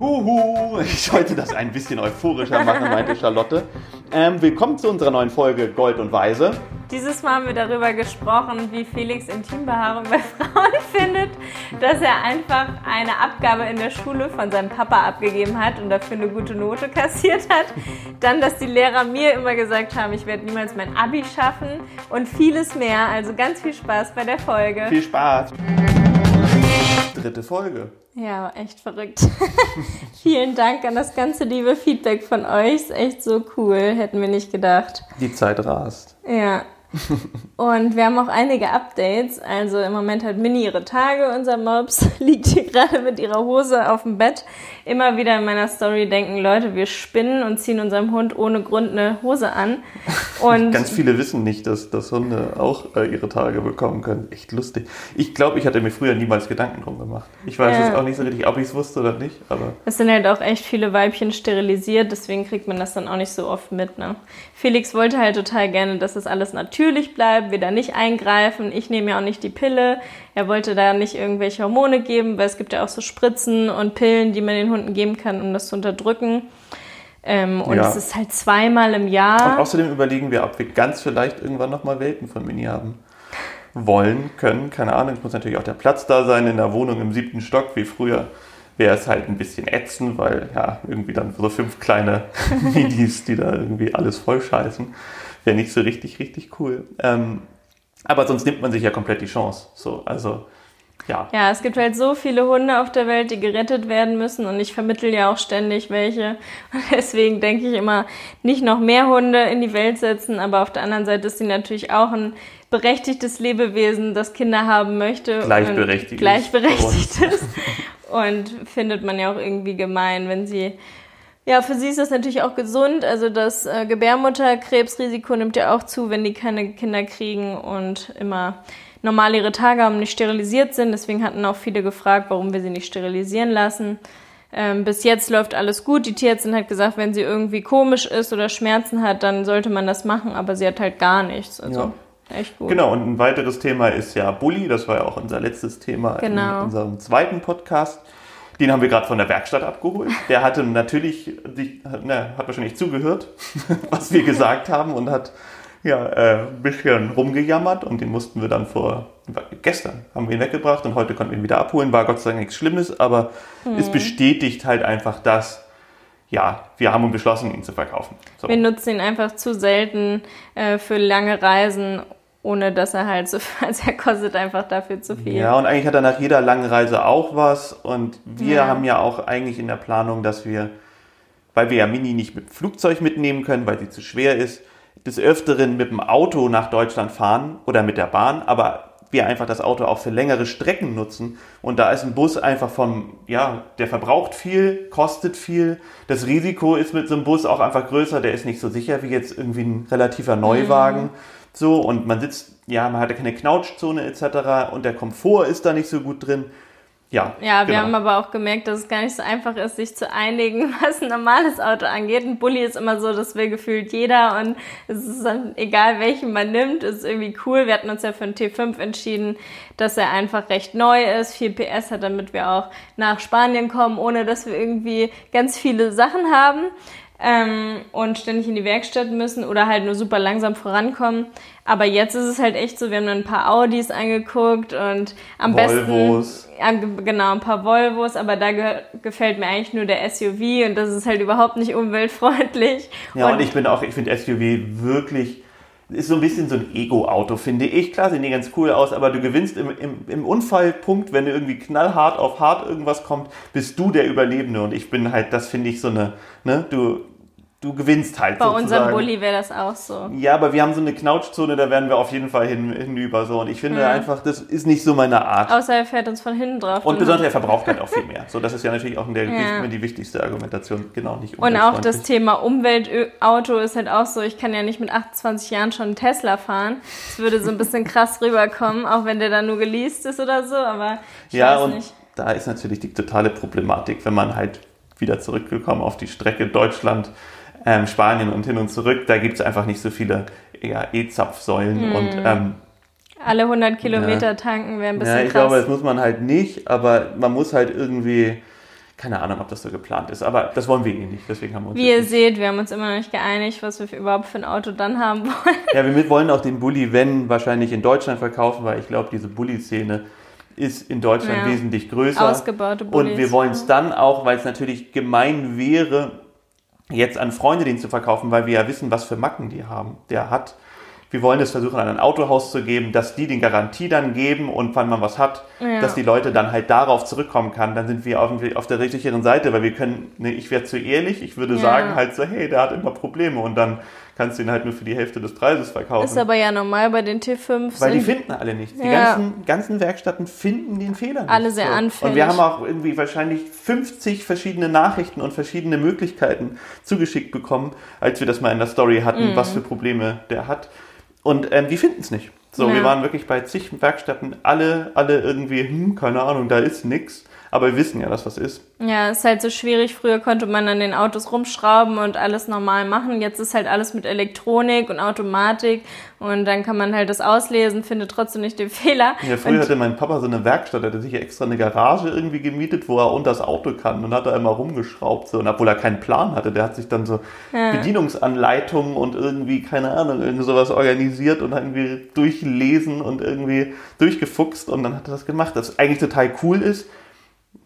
Huhu, ich sollte das ein bisschen euphorischer machen, meinte Charlotte. Ähm, willkommen zu unserer neuen Folge Gold und Weise. Dieses Mal haben wir darüber gesprochen, wie Felix Intimbehaarung bei Frauen findet, dass er einfach eine Abgabe in der Schule von seinem Papa abgegeben hat und dafür eine gute Note kassiert hat. Dann, dass die Lehrer mir immer gesagt haben, ich werde niemals mein Abi schaffen und vieles mehr. Also ganz viel Spaß bei der Folge. Viel Spaß. Dritte Folge. Ja, echt verrückt. Vielen Dank an das ganze liebe Feedback von euch. Ist echt so cool. Hätten wir nicht gedacht. Die Zeit rast. Ja. Und wir haben auch einige Updates. Also im Moment hat Mini ihre Tage. Unser Mops liegt hier gerade mit ihrer Hose auf dem Bett. Immer wieder in meiner Story denken Leute, wir spinnen und ziehen unserem Hund ohne Grund eine Hose an. Und Ganz viele wissen nicht, dass, dass Hunde auch äh, ihre Tage bekommen können. Echt lustig. Ich glaube, ich hatte mir früher niemals Gedanken drum gemacht. Ich weiß ja. jetzt auch nicht so richtig, ob ich es wusste oder nicht. Aber es sind halt auch echt viele Weibchen sterilisiert. Deswegen kriegt man das dann auch nicht so oft mit. Ne? Felix wollte halt total gerne, dass das alles natürlich bleibt, wir da nicht eingreifen. Ich nehme ja auch nicht die Pille. Er wollte da nicht irgendwelche Hormone geben, weil es gibt ja auch so Spritzen und Pillen, die man den Hunden geben kann, um das zu unterdrücken. Ähm, und ja. es ist halt zweimal im Jahr. Und außerdem überlegen wir, ob wir ganz vielleicht irgendwann nochmal Welten von Mini haben wollen, können. Keine Ahnung, es muss natürlich auch der Platz da sein in der Wohnung im siebten Stock, wie früher wäre es halt ein bisschen ätzend, weil ja, irgendwie dann so fünf kleine Midis, die da irgendwie alles voll scheißen, wäre nicht so richtig, richtig cool. Ähm, aber sonst nimmt man sich ja komplett die Chance. So, also ja. Ja, es gibt halt so viele Hunde auf der Welt, die gerettet werden müssen und ich vermittel ja auch ständig welche. Und deswegen denke ich immer, nicht noch mehr Hunde in die Welt setzen, aber auf der anderen Seite ist sie natürlich auch ein berechtigtes Lebewesen, das Kinder haben möchte. Gleichberechtigt. Gleichberechtigt ist. Und findet man ja auch irgendwie gemein, wenn sie ja, für sie ist das natürlich auch gesund. Also das äh, Gebärmutterkrebsrisiko nimmt ja auch zu, wenn die keine Kinder kriegen und immer normal ihre Tage haben, nicht sterilisiert sind. Deswegen hatten auch viele gefragt, warum wir sie nicht sterilisieren lassen. Ähm, bis jetzt läuft alles gut. Die Tierärztin hat gesagt, wenn sie irgendwie komisch ist oder Schmerzen hat, dann sollte man das machen, aber sie hat halt gar nichts. Also ja. Echt gut. Genau, und ein weiteres Thema ist ja Bulli. Das war ja auch unser letztes Thema genau. in unserem zweiten Podcast. Den haben wir gerade von der Werkstatt abgeholt. Der hatte natürlich, ne, hat wahrscheinlich zugehört, was wir gesagt haben und hat ja, äh, ein bisschen rumgejammert und den mussten wir dann vor, gestern haben wir ihn weggebracht und heute konnten wir ihn wieder abholen. War Gott sei Dank nichts Schlimmes, aber mhm. es bestätigt halt einfach das, ja, wir haben beschlossen, ihn zu verkaufen. So. Wir nutzen ihn einfach zu selten äh, für lange Reisen ohne dass er halt so, also er kostet einfach dafür zu viel. Ja, und eigentlich hat er nach jeder langen Reise auch was. Und wir ja. haben ja auch eigentlich in der Planung, dass wir, weil wir ja Mini nicht mit dem Flugzeug mitnehmen können, weil sie zu schwer ist, des Öfteren mit dem Auto nach Deutschland fahren oder mit der Bahn, aber wir einfach das Auto auch für längere Strecken nutzen. Und da ist ein Bus einfach vom, ja, der verbraucht viel, kostet viel. Das Risiko ist mit so einem Bus auch einfach größer, der ist nicht so sicher wie jetzt irgendwie ein relativer Neuwagen. Mhm. So, und man sitzt, ja, man hat ja keine Knautschzone etc. und der Komfort ist da nicht so gut drin. Ja, ja, wir genau. haben aber auch gemerkt, dass es gar nicht so einfach ist, sich zu einigen, was ein normales Auto angeht. Ein Bulli ist immer so, das will gefühlt jeder und es ist dann egal, welchen man nimmt, ist irgendwie cool. Wir hatten uns ja für einen T5 entschieden, dass er einfach recht neu ist, viel PS hat, damit wir auch nach Spanien kommen, ohne dass wir irgendwie ganz viele Sachen haben ähm, und ständig in die Werkstatt müssen oder halt nur super langsam vorankommen. Aber jetzt ist es halt echt so, wir haben ein paar Audis angeguckt und am Volvos. besten, ja, genau, ein paar Volvos, aber da gefällt mir eigentlich nur der SUV und das ist halt überhaupt nicht umweltfreundlich. Ja, und, und ich bin auch, ich finde SUV wirklich ist so ein bisschen so ein Ego-Auto, finde ich. Klar, sehen die ganz cool aus, aber du gewinnst im, im, im Unfallpunkt, wenn du irgendwie knallhart auf hart irgendwas kommt, bist du der Überlebende. Und ich bin halt, das finde ich so eine, ne, du, du gewinnst halt. Bei sozusagen. unserem Bulli wäre das auch so. Ja, aber wir haben so eine Knautschzone, da werden wir auf jeden Fall hin, hinüber so. Und ich finde ja. einfach, das ist nicht so meine Art. Außer er fährt uns von hinten drauf. Und besonders er verbraucht halt auch viel mehr. So, das ist ja natürlich auch in der ja. die wichtigste Argumentation. Genau, nicht Und auch das Thema Umweltauto ist halt auch so, ich kann ja nicht mit 28 Jahren schon einen Tesla fahren. Das würde so ein bisschen krass rüberkommen, auch wenn der dann nur geleast ist oder so, aber ich ja, weiß und nicht. Da ist natürlich die totale Problematik, wenn man halt wieder zurückgekommen auf die Strecke Deutschland ähm, Spanien und hin und zurück, da gibt es einfach nicht so viele ja, E-Zapfsäulen hm. und ähm, alle 100 Kilometer ja. tanken wäre ein bisschen Ja, ich krass. glaube, das muss man halt nicht, aber man muss halt irgendwie, keine Ahnung, ob das so geplant ist, aber das wollen wir eh nicht, deswegen haben wir uns. Wie ihr seht, wir haben uns immer noch nicht geeinigt, was wir überhaupt für ein Auto dann haben wollen. Ja, wir wollen auch den Bulli, wenn, wahrscheinlich in Deutschland verkaufen, weil ich glaube, diese Bulli-Szene ist in Deutschland ja. wesentlich größer. Ausgebaute Bullis, Und wir wollen es dann auch, weil es natürlich gemein wäre, jetzt an Freunde den zu verkaufen, weil wir ja wissen, was für Macken die haben, der hat. Wir wollen es versuchen, an ein Autohaus zu geben, dass die den Garantie dann geben und wenn man was hat, ja. dass die Leute dann halt darauf zurückkommen kann. Dann sind wir auf, auf der richtigen Seite, weil wir können, ne, ich wäre zu ehrlich, ich würde ja. sagen halt so, hey, der hat immer Probleme und dann kannst du ihn halt nur für die Hälfte des Preises verkaufen. Ist aber ja normal bei den T5. Weil die finden alle nichts. Die ja. ganzen, ganzen Werkstätten finden den Fehler nicht. Alle sehr so. anfällig. Und wir haben auch irgendwie wahrscheinlich 50 verschiedene Nachrichten und verschiedene Möglichkeiten zugeschickt bekommen, als wir das mal in der Story hatten, mhm. was für Probleme der hat. Und ähm, die finden es nicht. So, ja. wir waren wirklich bei zig Werkstätten, alle, alle irgendwie, hm, keine Ahnung, da ist nichts. Aber wir wissen ja, dass was ist. Ja, ist halt so schwierig. Früher konnte man an den Autos rumschrauben und alles normal machen. Jetzt ist halt alles mit Elektronik und Automatik und dann kann man halt das auslesen, findet trotzdem nicht den Fehler. Ja, früher und hatte mein Papa so eine Werkstatt, der hatte sich extra eine Garage irgendwie gemietet, wo er unter das Auto kann und hat da immer rumgeschraubt. So. Und obwohl er keinen Plan hatte, der hat sich dann so ja. Bedienungsanleitungen und irgendwie, keine Ahnung, irgendwie sowas organisiert und irgendwie durchlesen und irgendwie durchgefuchst und dann hat er das gemacht. Das eigentlich total cool ist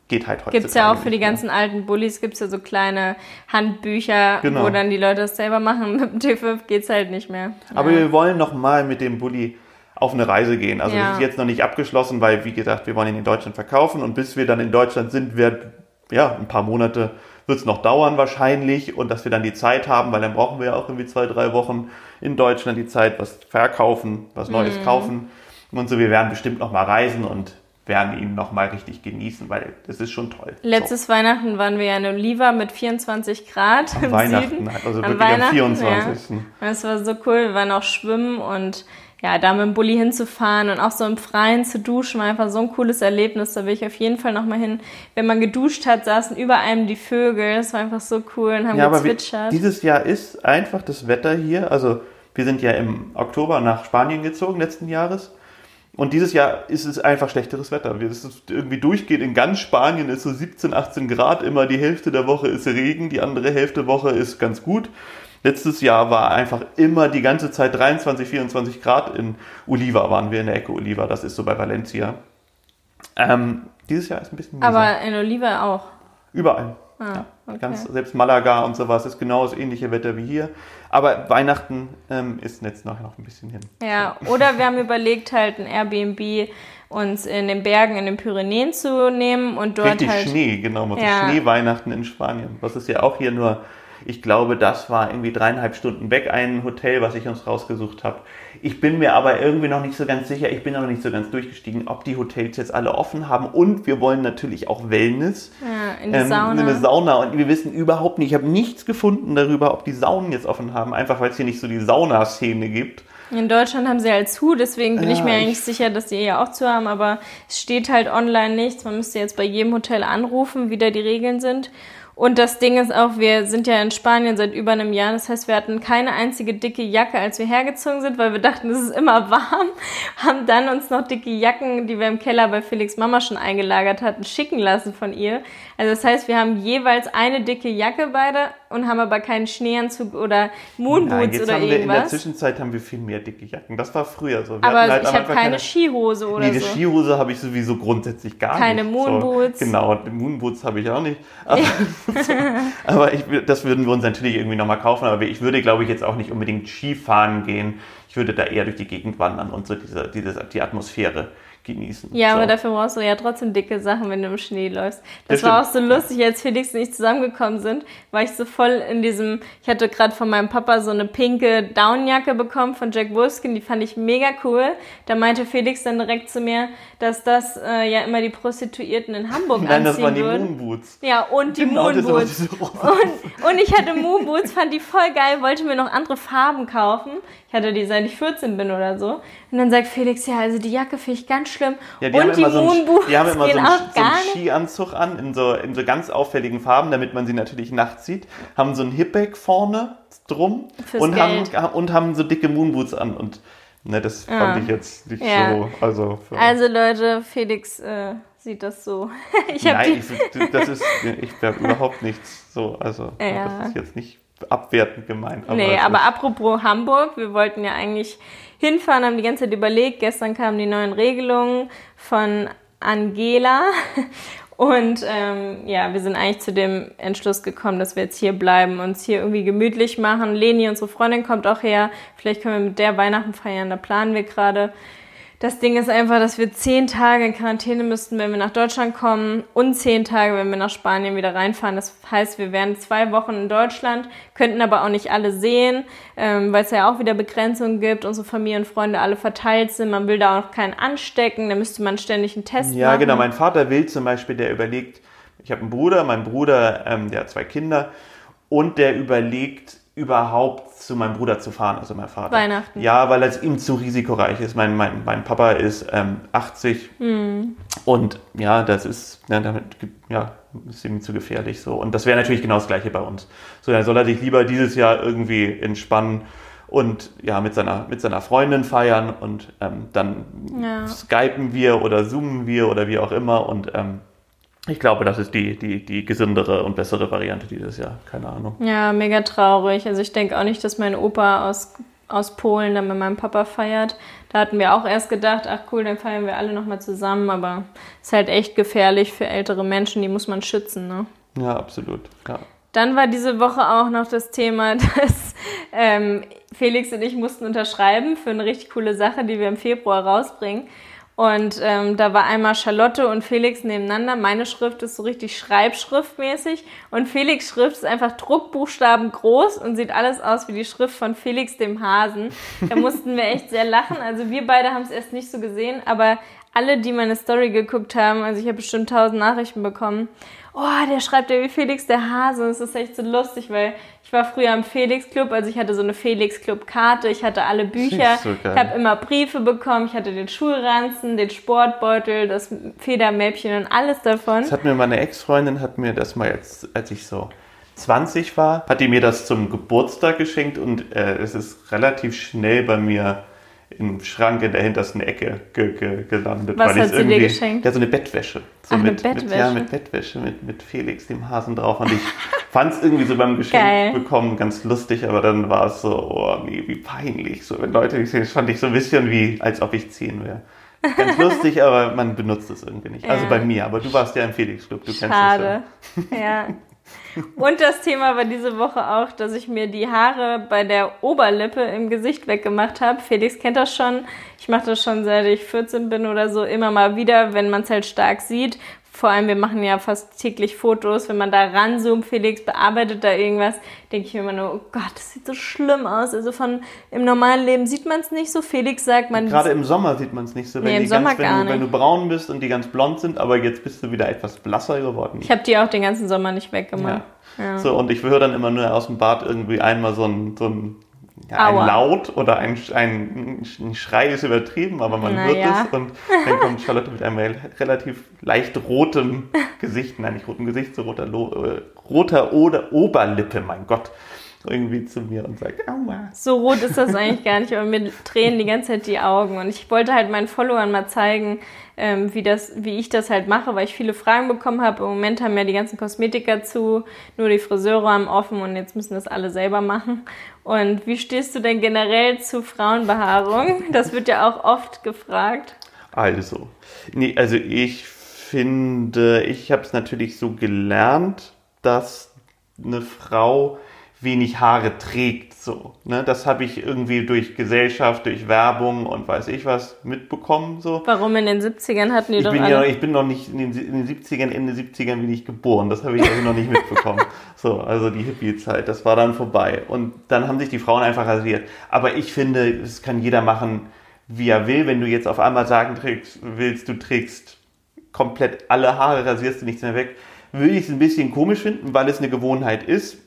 geht halt heutzutage. Gibt es ja auch für die ganzen alten Bullies, gibt es ja so kleine Handbücher, genau. wo dann die Leute das selber machen. Mit dem T5 geht es halt nicht mehr. Aber ja. wir wollen noch mal mit dem Bulli auf eine Reise gehen. Also ja. das ist jetzt noch nicht abgeschlossen, weil, wie gesagt, wir wollen ihn in Deutschland verkaufen und bis wir dann in Deutschland sind, wird, ja, ein paar Monate wird es noch dauern wahrscheinlich und dass wir dann die Zeit haben, weil dann brauchen wir ja auch irgendwie zwei, drei Wochen in Deutschland die Zeit, was verkaufen, was Neues mhm. kaufen und so. Wir werden bestimmt noch mal reisen und werden ihn nochmal richtig genießen, weil das ist schon toll. Letztes so. Weihnachten waren wir ja in Oliva mit 24 Grad am im Weihnachten, Süden. also am wirklich am 24. Ja. Das war so cool, wir waren auch schwimmen und ja, da mit dem Bulli hinzufahren und auch so im Freien zu duschen, war einfach so ein cooles Erlebnis. Da will ich auf jeden Fall nochmal hin. Wenn man geduscht hat, saßen über einem die Vögel. Das war einfach so cool und haben ja, gezwitschert. Wir, dieses Jahr ist einfach das Wetter hier. Also wir sind ja im Oktober nach Spanien gezogen letzten Jahres. Und dieses Jahr ist es einfach schlechteres Wetter. Es ist irgendwie durchgeht in ganz Spanien ist so 17, 18 Grad immer. Die Hälfte der Woche ist Regen, die andere Hälfte der Woche ist ganz gut. Letztes Jahr war einfach immer die ganze Zeit 23, 24 Grad. In Oliva waren wir in der Ecke Oliva. Das ist so bei Valencia. Ähm, dieses Jahr ist ein bisschen. Mieser. Aber in Oliva auch. Überall. Ah, ja, okay. ganz, selbst Malaga und sowas ist genau das ähnliche Wetter wie hier. Aber Weihnachten ähm, ist jetzt nachher noch ein bisschen hin. Ja, oder wir haben überlegt, halt ein Airbnb uns in den Bergen in den Pyrenäen zu nehmen und dort Richtig halt... Schnee, genau. Ja. Schneeweihnachten in Spanien. Was ist ja auch hier nur ich glaube, das war irgendwie dreieinhalb Stunden weg, ein Hotel, was ich uns rausgesucht habe. Ich bin mir aber irgendwie noch nicht so ganz sicher, ich bin noch nicht so ganz durchgestiegen, ob die Hotels jetzt alle offen haben. Und wir wollen natürlich auch Wellness. Ja, in die ähm, Sauna. In eine Sauna. Und wir wissen überhaupt nicht, ich habe nichts gefunden darüber, ob die Saunen jetzt offen haben, einfach weil es hier nicht so die Saunaszene gibt. In Deutschland haben sie halt zu, deswegen bin ja, ich mir eigentlich ich sicher, dass die ja auch zu haben, aber es steht halt online nichts. Man müsste jetzt bei jedem Hotel anrufen, wie da die Regeln sind. Und das Ding ist auch, wir sind ja in Spanien seit über einem Jahr. Das heißt, wir hatten keine einzige dicke Jacke, als wir hergezogen sind, weil wir dachten, es ist immer warm. Haben dann uns noch dicke Jacken, die wir im Keller bei Felix Mama schon eingelagert hatten, schicken lassen von ihr. Also das heißt, wir haben jeweils eine dicke Jacke beide und haben aber keinen Schneeanzug oder Moonboots Nein, jetzt oder haben irgendwas. Wir in der Zwischenzeit haben wir viel mehr dicke Jacken. Das war früher so. Wir aber halt ich habe keine, keine, Skihose oder nee, so. Nee, Skihose habe ich sowieso grundsätzlich gar keine nicht. Keine Moonboots. So, genau, Moonboots habe ich auch nicht. Aber, aber ich, das würden wir uns natürlich irgendwie nochmal kaufen. Aber ich würde, glaube ich, jetzt auch nicht unbedingt Skifahren gehen. Ich würde da eher durch die Gegend wandern und so diese, diese, die Atmosphäre genießen. Ja, so. aber dafür brauchst du ja trotzdem dicke Sachen, wenn du im Schnee läufst. Das, das war auch so lustig, als Felix und ich zusammengekommen sind, war ich so voll in diesem, ich hatte gerade von meinem Papa so eine pinke Downjacke bekommen von Jack Wolfskin, die fand ich mega cool. Da meinte Felix dann direkt zu mir, dass das äh, ja immer die Prostituierten in Hamburg Nein, anziehen das waren die würden. Moonboots. Ja, und die genau, Moonboots. Und, und ich hatte Moonboots, fand die voll geil, wollte mir noch andere Farben kaufen. Ich hatte die, seit ich 14 bin oder so. Und dann sagt Felix, ja, also die Jacke finde ich ganz schlimm. Ja, die und haben die immer so einen, die haben immer so einen, so einen Skianzug an, in so, in so ganz auffälligen Farben, damit man sie natürlich nachts sieht. Haben so ein Hipback vorne drum und haben, und haben so dicke Moonboots an. Und ne, das ja. fand ich jetzt nicht ja. so. Also, also Leute, Felix äh, sieht das so. Ich Nein, ich, das ist, ich habe überhaupt nichts so, also ja. das ist jetzt nicht abwertend gemeint. Aber nee, aber apropos Hamburg, wir wollten ja eigentlich hinfahren, haben die ganze Zeit überlegt. Gestern kamen die neuen Regelungen von Angela. Und ähm, ja, wir sind eigentlich zu dem Entschluss gekommen, dass wir jetzt hier bleiben, uns hier irgendwie gemütlich machen. Leni, unsere Freundin, kommt auch her. Vielleicht können wir mit der Weihnachten feiern, da planen wir gerade. Das Ding ist einfach, dass wir zehn Tage in Quarantäne müssten, wenn wir nach Deutschland kommen und zehn Tage, wenn wir nach Spanien wieder reinfahren. Das heißt, wir wären zwei Wochen in Deutschland, könnten aber auch nicht alle sehen, ähm, weil es ja auch wieder Begrenzungen gibt. Unsere Familie und Freunde alle verteilt sind. Man will da auch keinen anstecken. Da müsste man ständig einen Test ja, machen. Ja, genau. Mein Vater will zum Beispiel, der überlegt, ich habe einen Bruder, mein Bruder, ähm, der hat zwei Kinder und der überlegt, überhaupt zu meinem Bruder zu fahren, also mein Vater. Weihnachten. Ja, weil es ihm zu risikoreich ist. Mein, mein, mein Papa ist ähm, 80 hm. und ja, das ist, ja, damit, ja, ist ihm zu gefährlich so. Und das wäre natürlich genau das Gleiche bei uns. So, dann soll er sich lieber dieses Jahr irgendwie entspannen und ja, mit seiner, mit seiner Freundin feiern und ähm, dann ja. skypen wir oder zoomen wir oder wie auch immer und ähm, ich glaube, das ist die, die, die gesündere und bessere Variante dieses Jahr. Keine Ahnung. Ja, mega traurig. Also ich denke auch nicht, dass mein Opa aus, aus Polen dann mit meinem Papa feiert. Da hatten wir auch erst gedacht, ach cool, dann feiern wir alle nochmal zusammen. Aber es ist halt echt gefährlich für ältere Menschen, die muss man schützen. Ne? Ja, absolut. Ja. Dann war diese Woche auch noch das Thema, dass ähm, Felix und ich mussten unterschreiben für eine richtig coole Sache, die wir im Februar rausbringen. Und ähm, da war einmal Charlotte und Felix nebeneinander. Meine Schrift ist so richtig schreibschriftmäßig und Felix Schrift ist einfach Druckbuchstaben groß und sieht alles aus wie die Schrift von Felix dem Hasen. Da mussten wir echt sehr lachen. Also wir beide haben es erst nicht so gesehen, aber alle, die meine Story geguckt haben, also ich habe bestimmt tausend Nachrichten bekommen. Oh, der schreibt ja wie Felix der Hase. Und es ist echt so lustig, weil ich war früher im Felix Club, also ich hatte so eine Felix Club Karte, ich hatte alle Bücher, so ich habe immer Briefe bekommen, ich hatte den Schulranzen, den Sportbeutel, das Federmäppchen und alles davon. Das hat mir meine Ex-Freundin hat mir das mal jetzt, als ich so 20 war, hat die mir das zum Geburtstag geschenkt und äh, es ist relativ schnell bei mir im Schrank in der hintersten Ecke ge ge gelandet. Was hat sie dir geschenkt? Ja, so eine Bettwäsche. So Ach, mit, eine Bettwäsche? Mit, ja, mit Bettwäsche, mit, mit Felix, dem Hasen drauf. Und ich fand es irgendwie so beim Geschenk Geil. bekommen ganz lustig, aber dann war es so, oh nee, wie peinlich. So, wenn Leute mich sehen, fand ich so ein bisschen wie, als ob ich zehn wäre. Ganz lustig, aber man benutzt es irgendwie nicht. Also ja. Also bei mir, aber du warst ja im Felix Club, du Schade. kennst es ja. ja. Und das Thema war diese Woche auch, dass ich mir die Haare bei der Oberlippe im Gesicht weggemacht habe. Felix kennt das schon. Ich mache das schon seit ich 14 bin oder so immer mal wieder, wenn man es halt stark sieht. Vor allem, wir machen ja fast täglich Fotos. Wenn man da ranzoomt, Felix bearbeitet da irgendwas, denke ich mir immer nur, oh Gott, das sieht so schlimm aus. Also von im normalen Leben sieht man es nicht so. Felix sagt man. Gerade im Sommer sieht man es nicht so, wenn, nee, im Sommer ganz, wenn, gar du, nicht. wenn du braun bist und die ganz blond sind, aber jetzt bist du wieder etwas blasser geworden. Ich habe die auch den ganzen Sommer nicht weggemacht. Ja. Ja. So, und ich höre dann immer nur aus dem Bad irgendwie einmal so ein, so ein ein Laut oder ein, ein, ein, Schrei ist übertrieben, aber man Na hört ja. es und dann kommt Charlotte mit einem relativ leicht rotem Gesicht, nein, nicht rotem Gesicht, so roter, äh, roter oder Oberlippe, mein Gott, irgendwie zu mir und sagt, aua. So rot ist das eigentlich gar nicht, aber mir tränen die ganze Zeit die Augen. Und ich wollte halt meinen Followern mal zeigen, ähm, wie, das, wie ich das halt mache, weil ich viele Fragen bekommen habe. Im Moment haben ja die ganzen Kosmetiker zu, nur die Friseure haben offen und jetzt müssen das alle selber machen. Und wie stehst du denn generell zu Frauenbehaarung? Das wird ja auch oft gefragt. Also, nee, also ich finde, ich habe es natürlich so gelernt, dass eine Frau wenig Haare trägt. So, ne? Das habe ich irgendwie durch Gesellschaft, durch Werbung und weiß ich was mitbekommen. So. Warum in den 70ern hatten die ich doch bin. Ja, ich bin noch nicht in den, in den 70ern, Ende 70ern bin ich geboren. Das habe ich also noch nicht mitbekommen. So, also die Hippie-Zeit, das war dann vorbei. Und dann haben sich die Frauen einfach rasiert. Aber ich finde, es kann jeder machen, wie er will. Wenn du jetzt auf einmal sagen trägst, willst, du trägst komplett alle Haare, rasierst du nichts mehr weg, würde ich es ein bisschen komisch finden, weil es eine Gewohnheit ist.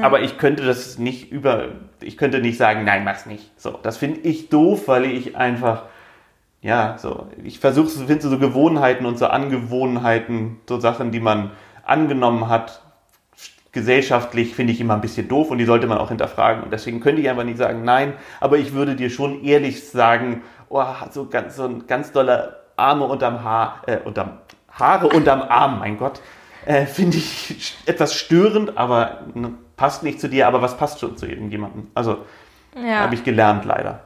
Aber ich könnte das nicht über, ich könnte nicht sagen, nein, mach's nicht. So, das finde ich doof, weil ich einfach, ja, so, ich versuche, finde so Gewohnheiten und so Angewohnheiten, so Sachen, die man angenommen hat, gesellschaftlich finde ich immer ein bisschen doof und die sollte man auch hinterfragen. Und deswegen könnte ich einfach nicht sagen, nein, aber ich würde dir schon ehrlich sagen, oh, so ganz, so ein ganz doller Arme unterm Haar, äh, unterm Haare unterm Arm, mein Gott. Äh, Finde ich etwas störend, aber ne, passt nicht zu dir. Aber was passt schon zu irgendjemandem? Also, Ja. habe ich gelernt, leider.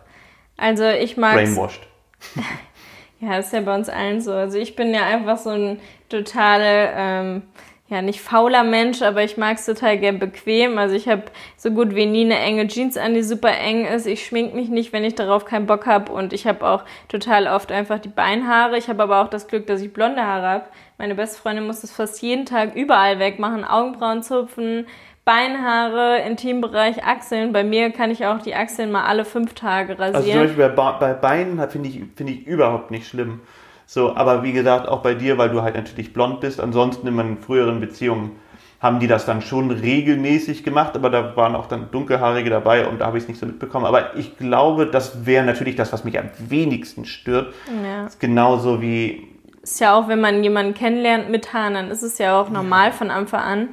Also ich mag Brainwashed. Ja, ist ja bei uns allen so. Also ich bin ja einfach so ein totale, ähm, ja nicht fauler Mensch, aber ich mag es total gern bequem. Also ich habe so gut wie nie eine enge Jeans an, die super eng ist. Ich schmink mich nicht, wenn ich darauf keinen Bock habe. Und ich habe auch total oft einfach die Beinhaare. Ich habe aber auch das Glück, dass ich blonde Haare habe. Meine beste Freundin muss das fast jeden Tag überall wegmachen. Augenbrauen zupfen, Beinhaare, Intimbereich, Achseln. Bei mir kann ich auch die Achseln mal alle fünf Tage Also zum rasieren. Beispiel bei, bei Beinen finde ich, finde ich überhaupt nicht schlimm. So, aber wie gesagt, auch bei dir, weil du halt natürlich blond bist. Ansonsten in meinen früheren Beziehungen haben die das dann schon regelmäßig gemacht, aber da waren auch dann dunkelhaarige dabei und da habe ich es nicht so mitbekommen. Aber ich glaube, das wäre natürlich das, was mich am wenigsten stört. ja. Genauso wie ist ja auch, wenn man jemanden kennenlernt mit Haaren, dann ist es ja auch normal von Anfang an.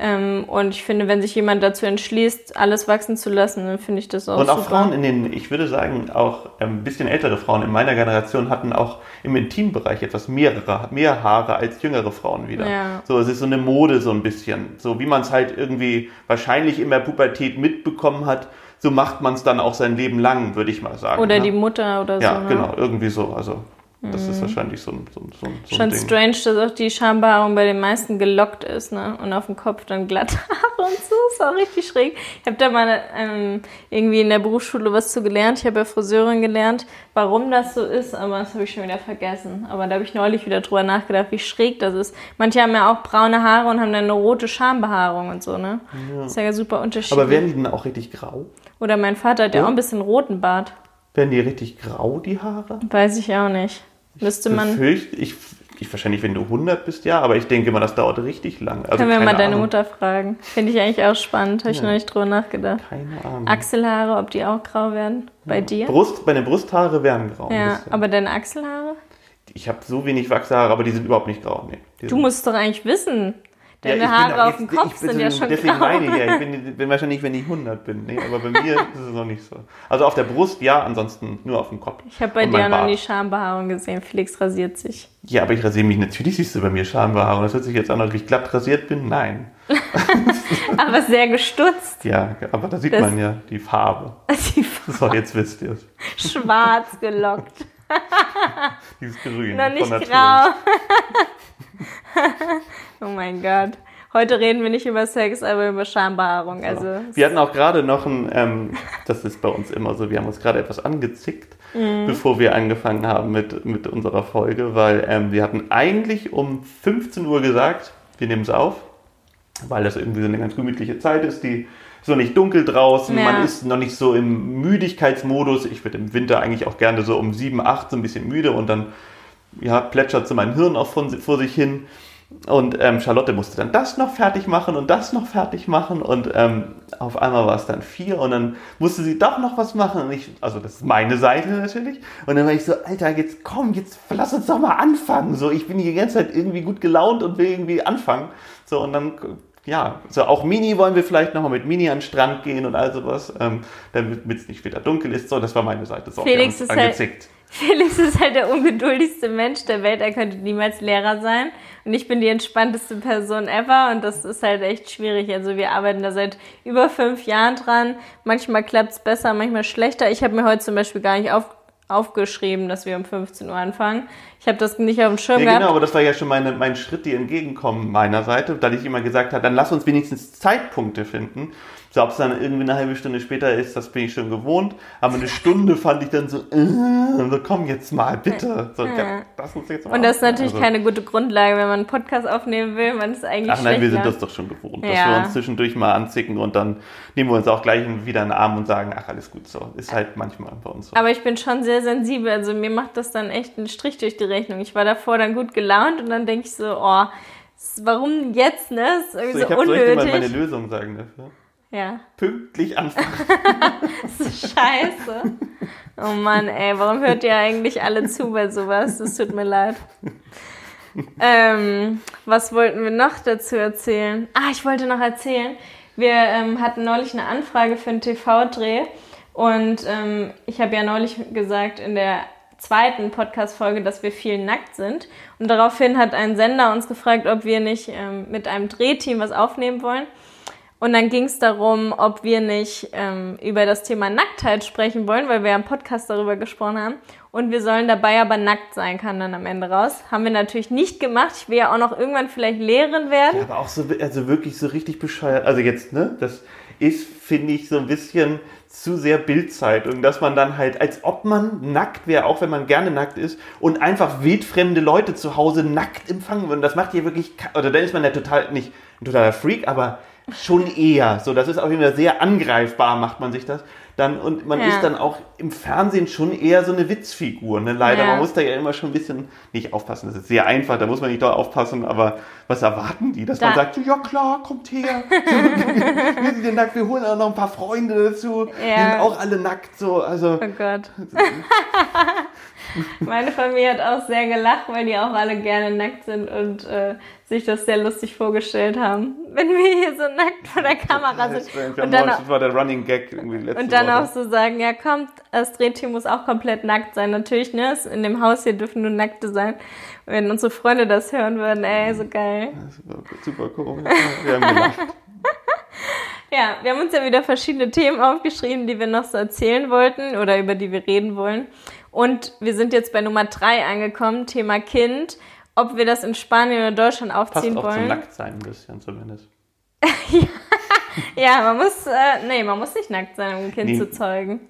Ähm, und ich finde, wenn sich jemand dazu entschließt, alles wachsen zu lassen, dann finde ich das auch Und auch super. Frauen in den, ich würde sagen, auch ein bisschen ältere Frauen in meiner Generation hatten auch im Intimbereich etwas mehrere, mehr Haare als jüngere Frauen wieder. Ja. So, es ist so eine Mode so ein bisschen. So wie man es halt irgendwie wahrscheinlich in der Pubertät mitbekommen hat, so macht man es dann auch sein Leben lang, würde ich mal sagen. Oder ne? die Mutter oder Ja, so. Ne? genau, irgendwie so. Also das ist wahrscheinlich so ein, so ein, so ein, so ein Schon Ding. strange, dass auch die Schambehaarung bei den meisten gelockt ist, ne? Und auf dem Kopf dann glatte Haare und so. Ist auch richtig schräg. Ich habe da mal ähm, irgendwie in der Berufsschule was zu gelernt. Ich habe ja Friseurin gelernt, warum das so ist, aber das habe ich schon wieder vergessen. Aber da habe ich neulich wieder drüber nachgedacht, wie schräg das ist. Manche haben ja auch braune Haare und haben dann eine rote Schambehaarung und so, ne? Das ist ja super unterschiedlich. Aber werden die dann auch richtig grau? Oder mein Vater hat ja Ja. auch ein bisschen roten Bart. Werden die richtig grau, die Haare? Weiß ich auch nicht. Müsste man. Befürchte, ich, ich wahrscheinlich, wenn du 100 bist, ja, aber ich denke mal, das dauert richtig lang. Also Können wir mal deine Ahnung. Mutter fragen. Finde ich eigentlich auch spannend. Habe ich Ja. noch nicht drüber nachgedacht. Keine Ahnung. Achselhaare, ob die auch grau werden? Bei dir? Brust, meine Brusthaare werden grau. Ja, aber deine Achselhaare? ich habe so wenig Wachshaare, aber die sind überhaupt nicht grau. Nee, Du musst doch eigentlich wissen. Ja, Deine bin Haare doch auf dem Kopf bin sind ja schon Deswegen grau. meine ich ja, ich bin, bin wahrscheinlich, wenn ich 100 bin. Nee, aber bei mir ist es noch nicht so. Also auf der Brust ja, ansonsten nur auf dem Kopf. Ich habe bei dir noch nie Schambehaarung gesehen. Felix rasiert sich. Ja, aber ich rasiere mich. Natürlich siehst du bei mir Schambehaarung. Das hört sich jetzt an, als ob ich glatt rasiert bin. Nein. Aber sehr gestutzt. Ja, aber da sieht Das- man ja die Farbe. Die So, jetzt wisst ihr es. schwarz gelockt. Dieses Grün. noch nicht grau. oh mein Gott. Heute reden wir nicht über Sex, aber über Schambehaarung. Also, Wir hatten auch gerade noch ein, ähm, das ist bei uns immer so, wir haben uns gerade etwas angezickt, Mhm. bevor wir angefangen haben mit, mit unserer Folge, weil ähm, wir hatten eigentlich um 15 Uhr gesagt, wir nehmen es auf, weil das irgendwie so eine ganz gemütliche Zeit ist, die ist noch nicht dunkel draußen, Ja. man ist noch nicht so im Müdigkeitsmodus. Ich würde im Winter eigentlich auch gerne so um 7, 8 so ein bisschen müde und dann ja, plätschert so mein Hirn auch von, vor sich hin. Und ähm, Charlotte musste dann das noch fertig machen und das noch fertig machen und ähm, auf einmal war es dann vier und dann musste sie doch noch was machen und ich, also das ist meine Seite natürlich und dann war ich so, Alter, jetzt komm, jetzt lass uns doch mal anfangen, so ich bin die ganze Zeit irgendwie gut gelaunt und will irgendwie anfangen, so und dann, ja, so auch Mini wollen wir vielleicht nochmal mit Mini an den Strand gehen und all sowas, ähm, damit es nicht wieder dunkel ist, so, das war meine Seite, so, Felix ist halt-. Felix ist halt der ungeduldigste Mensch der Welt. Er könnte niemals Lehrer sein. Und ich bin die entspannteste Person ever. Und das ist halt echt schwierig. Also wir arbeiten da seit über fünf Jahren dran. Manchmal klappt's besser, manchmal schlechter. Ich habe mir heute zum Beispiel gar nicht auf, aufgeschrieben, dass wir um 15 Uhr anfangen. Ich habe das nicht auf dem Schirm Ja, gehabt. genau, aber das war ja schon meine, mein Schritt, die entgegenkommen meiner Seite, da ich immer gesagt habe, dann lass uns wenigstens Zeitpunkte finden. So, ob es dann irgendwie eine halbe Stunde später ist, das bin ich schon gewohnt. Aber eine Stunde fand ich dann so, äh, so komm jetzt mal, bitte. So, Ja. lass uns jetzt mal. Und das ist natürlich Also- keine gute Grundlage, wenn man einen Podcast aufnehmen will. Man ist eigentlich Ach nein, wir sind das doch schon gewohnt, dass Ja. wir uns zwischendurch mal anzicken und dann nehmen wir uns auch gleich wieder in den Arm und sagen, ach, alles gut so. Ist halt manchmal bei uns so. Aber ich bin schon sehr sensibel. Also mir macht das dann echt einen Strich durch die Rechnung. Ich war davor dann gut gelaunt und dann denke ich so, oh, warum jetzt, ne? Das ist So, irgendwie ich so, hab, soll ich dir mal unnötig. meine Lösung sagen dafür? Ja, Pünktlich anfangen. das ist scheiße. Oh Mann, ey, warum hört ihr eigentlich alle zu bei sowas? Das tut mir leid. Ähm, was wollten wir noch dazu erzählen? Ah, ich wollte noch erzählen, wir ähm, hatten neulich eine Anfrage für einen TV-Dreh und ähm, ich habe ja neulich gesagt in der zweiten Podcast-Folge, dass wir viel nackt sind. Und daraufhin hat ein Sender uns gefragt, ob wir nicht ähm, mit einem Drehteam was aufnehmen wollen. Und dann ging es darum, ob wir nicht ähm, über das Thema Nacktheit sprechen wollen, weil wir ja im Podcast darüber gesprochen haben. Und wir sollen dabei aber nackt sein, kann dann am Ende raus. Haben wir natürlich nicht gemacht. Ich will ja auch noch irgendwann vielleicht Lehrerin werden. Ja, aber auch so, also wirklich so richtig bescheuert. Also jetzt, ne, das ist, finde ich, so ein bisschen zu sehr Bildzeitung, dass man dann halt, als ob man nackt wäre, auch wenn man gerne nackt ist, und einfach wildfremde Leute zu Hause nackt empfangen würden. Das macht ja wirklich, oder dann ist man ja total, nicht ein totaler Freak, aber schon eher. So, das ist auch immer sehr angreifbar, macht man sich das. Dann, und man Ja. ist dann auch im Fernsehen schon eher so eine Witzfigur, ne? Leider. Ja. Man muss da ja immer schon ein bisschen nicht aufpassen. Das ist sehr einfach, da muss man nicht da aufpassen, aber was erwarten die? Dass man Da- sagt, so, ja klar, kommt her. wir sind ja nackt, wir holen auch noch ein paar Freunde dazu. Die Ja. sind auch alle nackt, so, also. Oh Gott. Meine Familie hat auch sehr gelacht, weil die auch alle gerne nackt sind und äh, sich das sehr lustig vorgestellt haben, wenn wir hier so nackt vor der Kamera Das, sind. Und dann, das war der Running Gag irgendwie letzte und dann Woche. auch so sagen, ja kommt, das Drehteam muss auch komplett nackt sein. Natürlich, ne? In dem Haus hier dürfen nur Nackte sein. Wenn unsere Freunde das hören würden, ey, so geil. Super komisch. Wir haben gelacht. Ja, wir haben uns ja wieder verschiedene Themen aufgeschrieben, die wir noch so erzählen wollten oder über die wir reden wollen. Und wir sind jetzt bei Nummer drei angekommen, Thema Kind. Ob wir das in Spanien oder Deutschland Passt aufziehen auch zum wollen. Nacktsein ein bisschen zumindest. Ja, man muss, äh, nee, man muss nicht nackt sein, um ein Kind Nee. zu zeugen.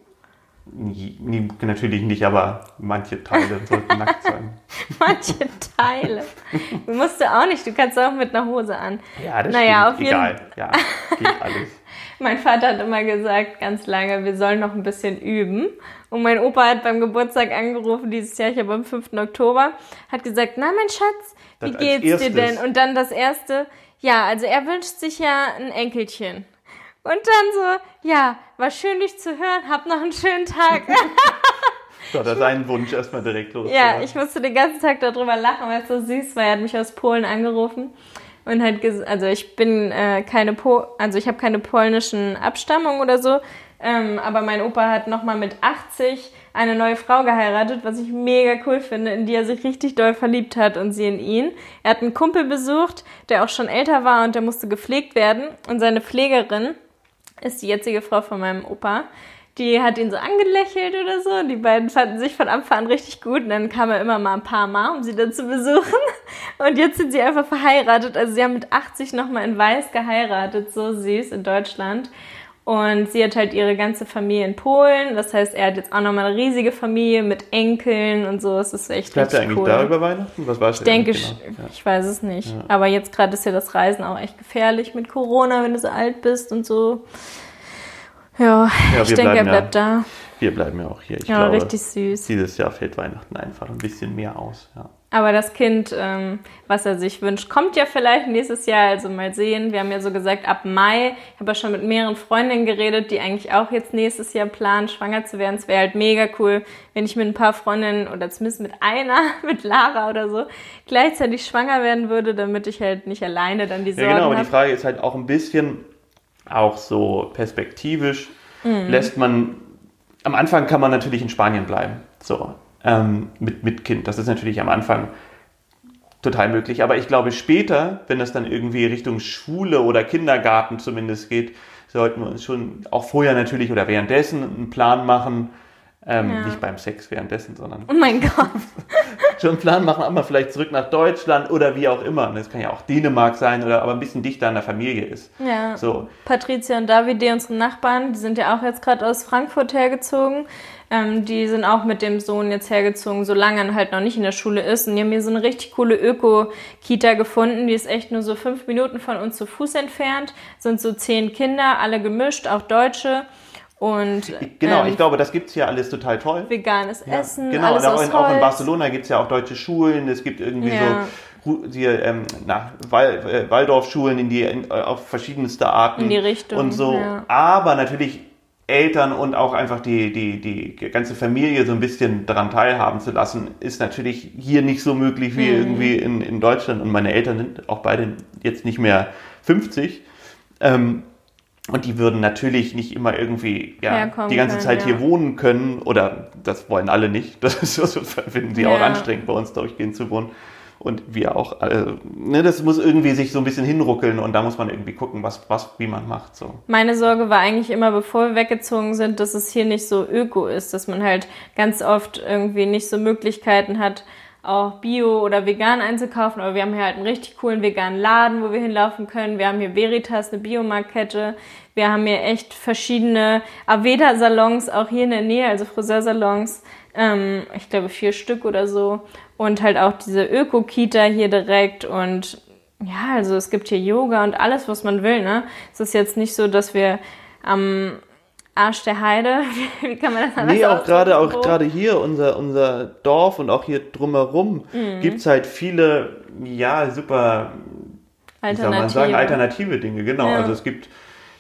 Nie, natürlich nicht, aber manche Teile sollten nackt sein. Manche Teile. Musst du auch nicht, du kannst auch mit einer Hose an. Ja, das Naja, auf stimmt. jeden- Egal. Ja, geht alles. Mein Vater hat immer gesagt, ganz lange, wir sollen noch ein bisschen üben. Und mein Opa hat beim Geburtstag angerufen, dieses Jahr, ich habe am 5. Oktober, hat gesagt, na mein Schatz, wie Das geht's dir denn? Und dann das erste, ja, also er wünscht sich ja ein Enkelchen. Und dann so, ja, war schön dich zu hören, hab noch einen schönen Tag. So, da seinen Wunsch erstmal direkt los. ja, ich musste den ganzen Tag darüber lachen, weil es so süß war. Er hat mich aus Polen angerufen und gesagt, also ich bin äh, keine po also ich habe keine polnischen Abstammung oder so, ähm, aber mein Opa hat nochmal mit 80 eine neue Frau geheiratet, was ich mega cool finde, in die er sich richtig doll verliebt hat und sie in ihn. Er hat einen Kumpel besucht, der auch schon älter war und der musste gepflegt werden und seine Pflegerin ist die jetzige Frau von meinem Opa. Die hat ihn so angelächelt oder so. Die beiden fanden sich von Anfang an richtig gut. Und dann kam er immer mal ein paar Mal, um sie dann zu besuchen. Und jetzt sind sie einfach verheiratet. Also sie haben mit 80 nochmal in Weiß geheiratet. So süß in Deutschland. Und sie hat halt ihre ganze Familie in Polen. Das heißt, er hat jetzt auch nochmal eine riesige Familie mit Enkeln und so. Es ist echt Bleibt er eigentlich cool. da über Weihnachten? Was weißt Ich denke, genau? ich, Ja. ich weiß es nicht. Aber jetzt gerade ist ja das Reisen auch echt gefährlich mit Corona, wenn du so alt bist und so. Ja, Ja, ich denke, er ja- bleibt da. Wir bleiben ja auch hier. Ich Ja, glaube, richtig süß. dieses Jahr fällt Weihnachten einfach ein bisschen mehr aus. Ja. Aber das Kind, ähm, was er sich wünscht, kommt ja vielleicht nächstes Jahr. Also mal sehen. Wir haben ja so gesagt, ab Mai. Ich habe ja schon mit mehreren Freundinnen geredet, die eigentlich auch jetzt nächstes Jahr planen, schwanger zu werden. Es wäre halt mega cool, wenn ich mit ein paar Freundinnen oder zumindest mit einer, mit Lara oder so, gleichzeitig schwanger werden würde, damit ich halt nicht alleine dann die Ja, Sorgen genau, aber die. Frage ist halt auch ein bisschen, auch so perspektivisch, Mhm. lässt man, am Anfang kann man natürlich in Spanien bleiben, so, ähm, mit, mit Kind. Das ist natürlich am Anfang total möglich. Aber ich glaube, später, wenn es dann irgendwie Richtung Schule oder Kindergarten zumindest geht, sollten wir uns schon auch vorher natürlich oder währenddessen einen Plan machen, ähm, Ja. nicht beim Sex währenddessen, sondern Oh mein Gott. schon einen Plan machen, auch mal vielleicht zurück nach Deutschland oder wie auch immer. Das kann ja auch Dänemark sein oder aber ein bisschen dichter an der Familie ist. Ja. So, Patricia und Davide, unsere Nachbarn, die sind ja auch jetzt gerade aus Frankfurt hergezogen. Ähm, die sind auch mit dem Sohn jetzt hergezogen, solange er halt noch nicht in der Schule ist. Und die haben hier so eine richtig coole Öko-Kita gefunden. Die ist echt nur so fünf Minuten von uns zu Fuß entfernt. Sind so zehn Kinder, alle gemischt, auch Deutsche. Und genau, ähm, ich glaube, das gibt es hier alles total toll. veganes Ja, Essen, genau, alles und auch in, auch in. Barcelona gibt es ja auch deutsche Schulen, es gibt irgendwie Ja. so hier, ähm, na, Wal äh, Waldorfschulen in die, in, auf verschiedenste Arten. In die Richtung, Und so. ja. Aber natürlich Eltern und auch einfach die, die, die ganze Familie so ein bisschen daran teilhaben zu lassen, ist natürlich hier nicht so möglich wie Mhm. irgendwie in, in Deutschland. Und meine Eltern sind auch beide jetzt nicht mehr 50. Ähm, Und die würden natürlich nicht immer irgendwie ja, die ganze können, Zeit ja. hier wohnen können. Oder das wollen alle nicht. Das, ist, das finden sie auch Ja. anstrengend, bei uns durchgehend zu wohnen. Und wir auch. Äh, ne, das muss irgendwie sich so ein bisschen hinruckeln und da muss man irgendwie gucken, was, was wie man macht. So. Meine Sorge war eigentlich immer, bevor wir weggezogen sind, dass es hier nicht so öko ist, dass man halt ganz oft irgendwie nicht so Möglichkeiten hat, auch Bio oder vegan einzukaufen. Aber wir haben hier halt einen richtig coolen veganen Laden, wo wir hinlaufen können. Wir haben hier Veritas, eine Biomarktkette. Wir haben hier echt verschiedene Aveda-Salons, auch hier in der Nähe, also Friseursalons. Ähm, ich glaube vier Stück oder so. Und halt auch diese Öko-Kita hier direkt und ja, also es gibt hier Yoga und alles, was man will, ne? Es ist jetzt nicht so, dass wir am Arsch der Heide, wie kann man das anders Nee, auch gerade auch gerade hier, unser, unser Dorf und auch hier drumherum, Mhm. gibt's halt viele, ja, super, wie soll man sagen, alternative Dinge, genau. Ja. Also es gibt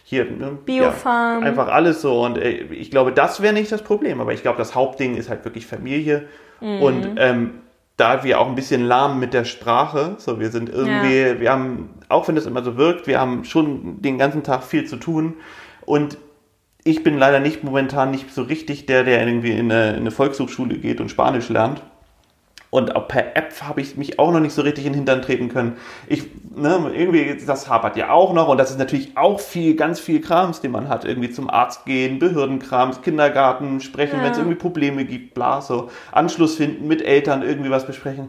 hier ne, Biofarm. Ja, einfach alles so. Und äh, ich glaube, das wäre nicht das Problem. Aber ich glaube, das Hauptding ist halt wirklich Familie. Mhm. Und ähm, da wir auch ein bisschen lahm mit der Sprache, so wir sind irgendwie, wir haben, auch wenn das immer so wirkt, wir haben schon den ganzen Tag viel zu tun. Und ich bin leider nicht momentan nicht so richtig der, der irgendwie in eine, in eine Volkshochschule geht und Spanisch lernt. Und auch per App habe ich mich auch noch nicht so richtig in den Hintern treten können. Ich, ne, irgendwie, das hapert ja auch noch. Und das ist natürlich auch viel, ganz viel Krams, den man hat. Irgendwie zum Arzt gehen, Behördenkrams, Kindergarten, sprechen, Ja. wenn es irgendwie Probleme gibt, bla, so. Anschluss finden, mit Eltern irgendwie was besprechen.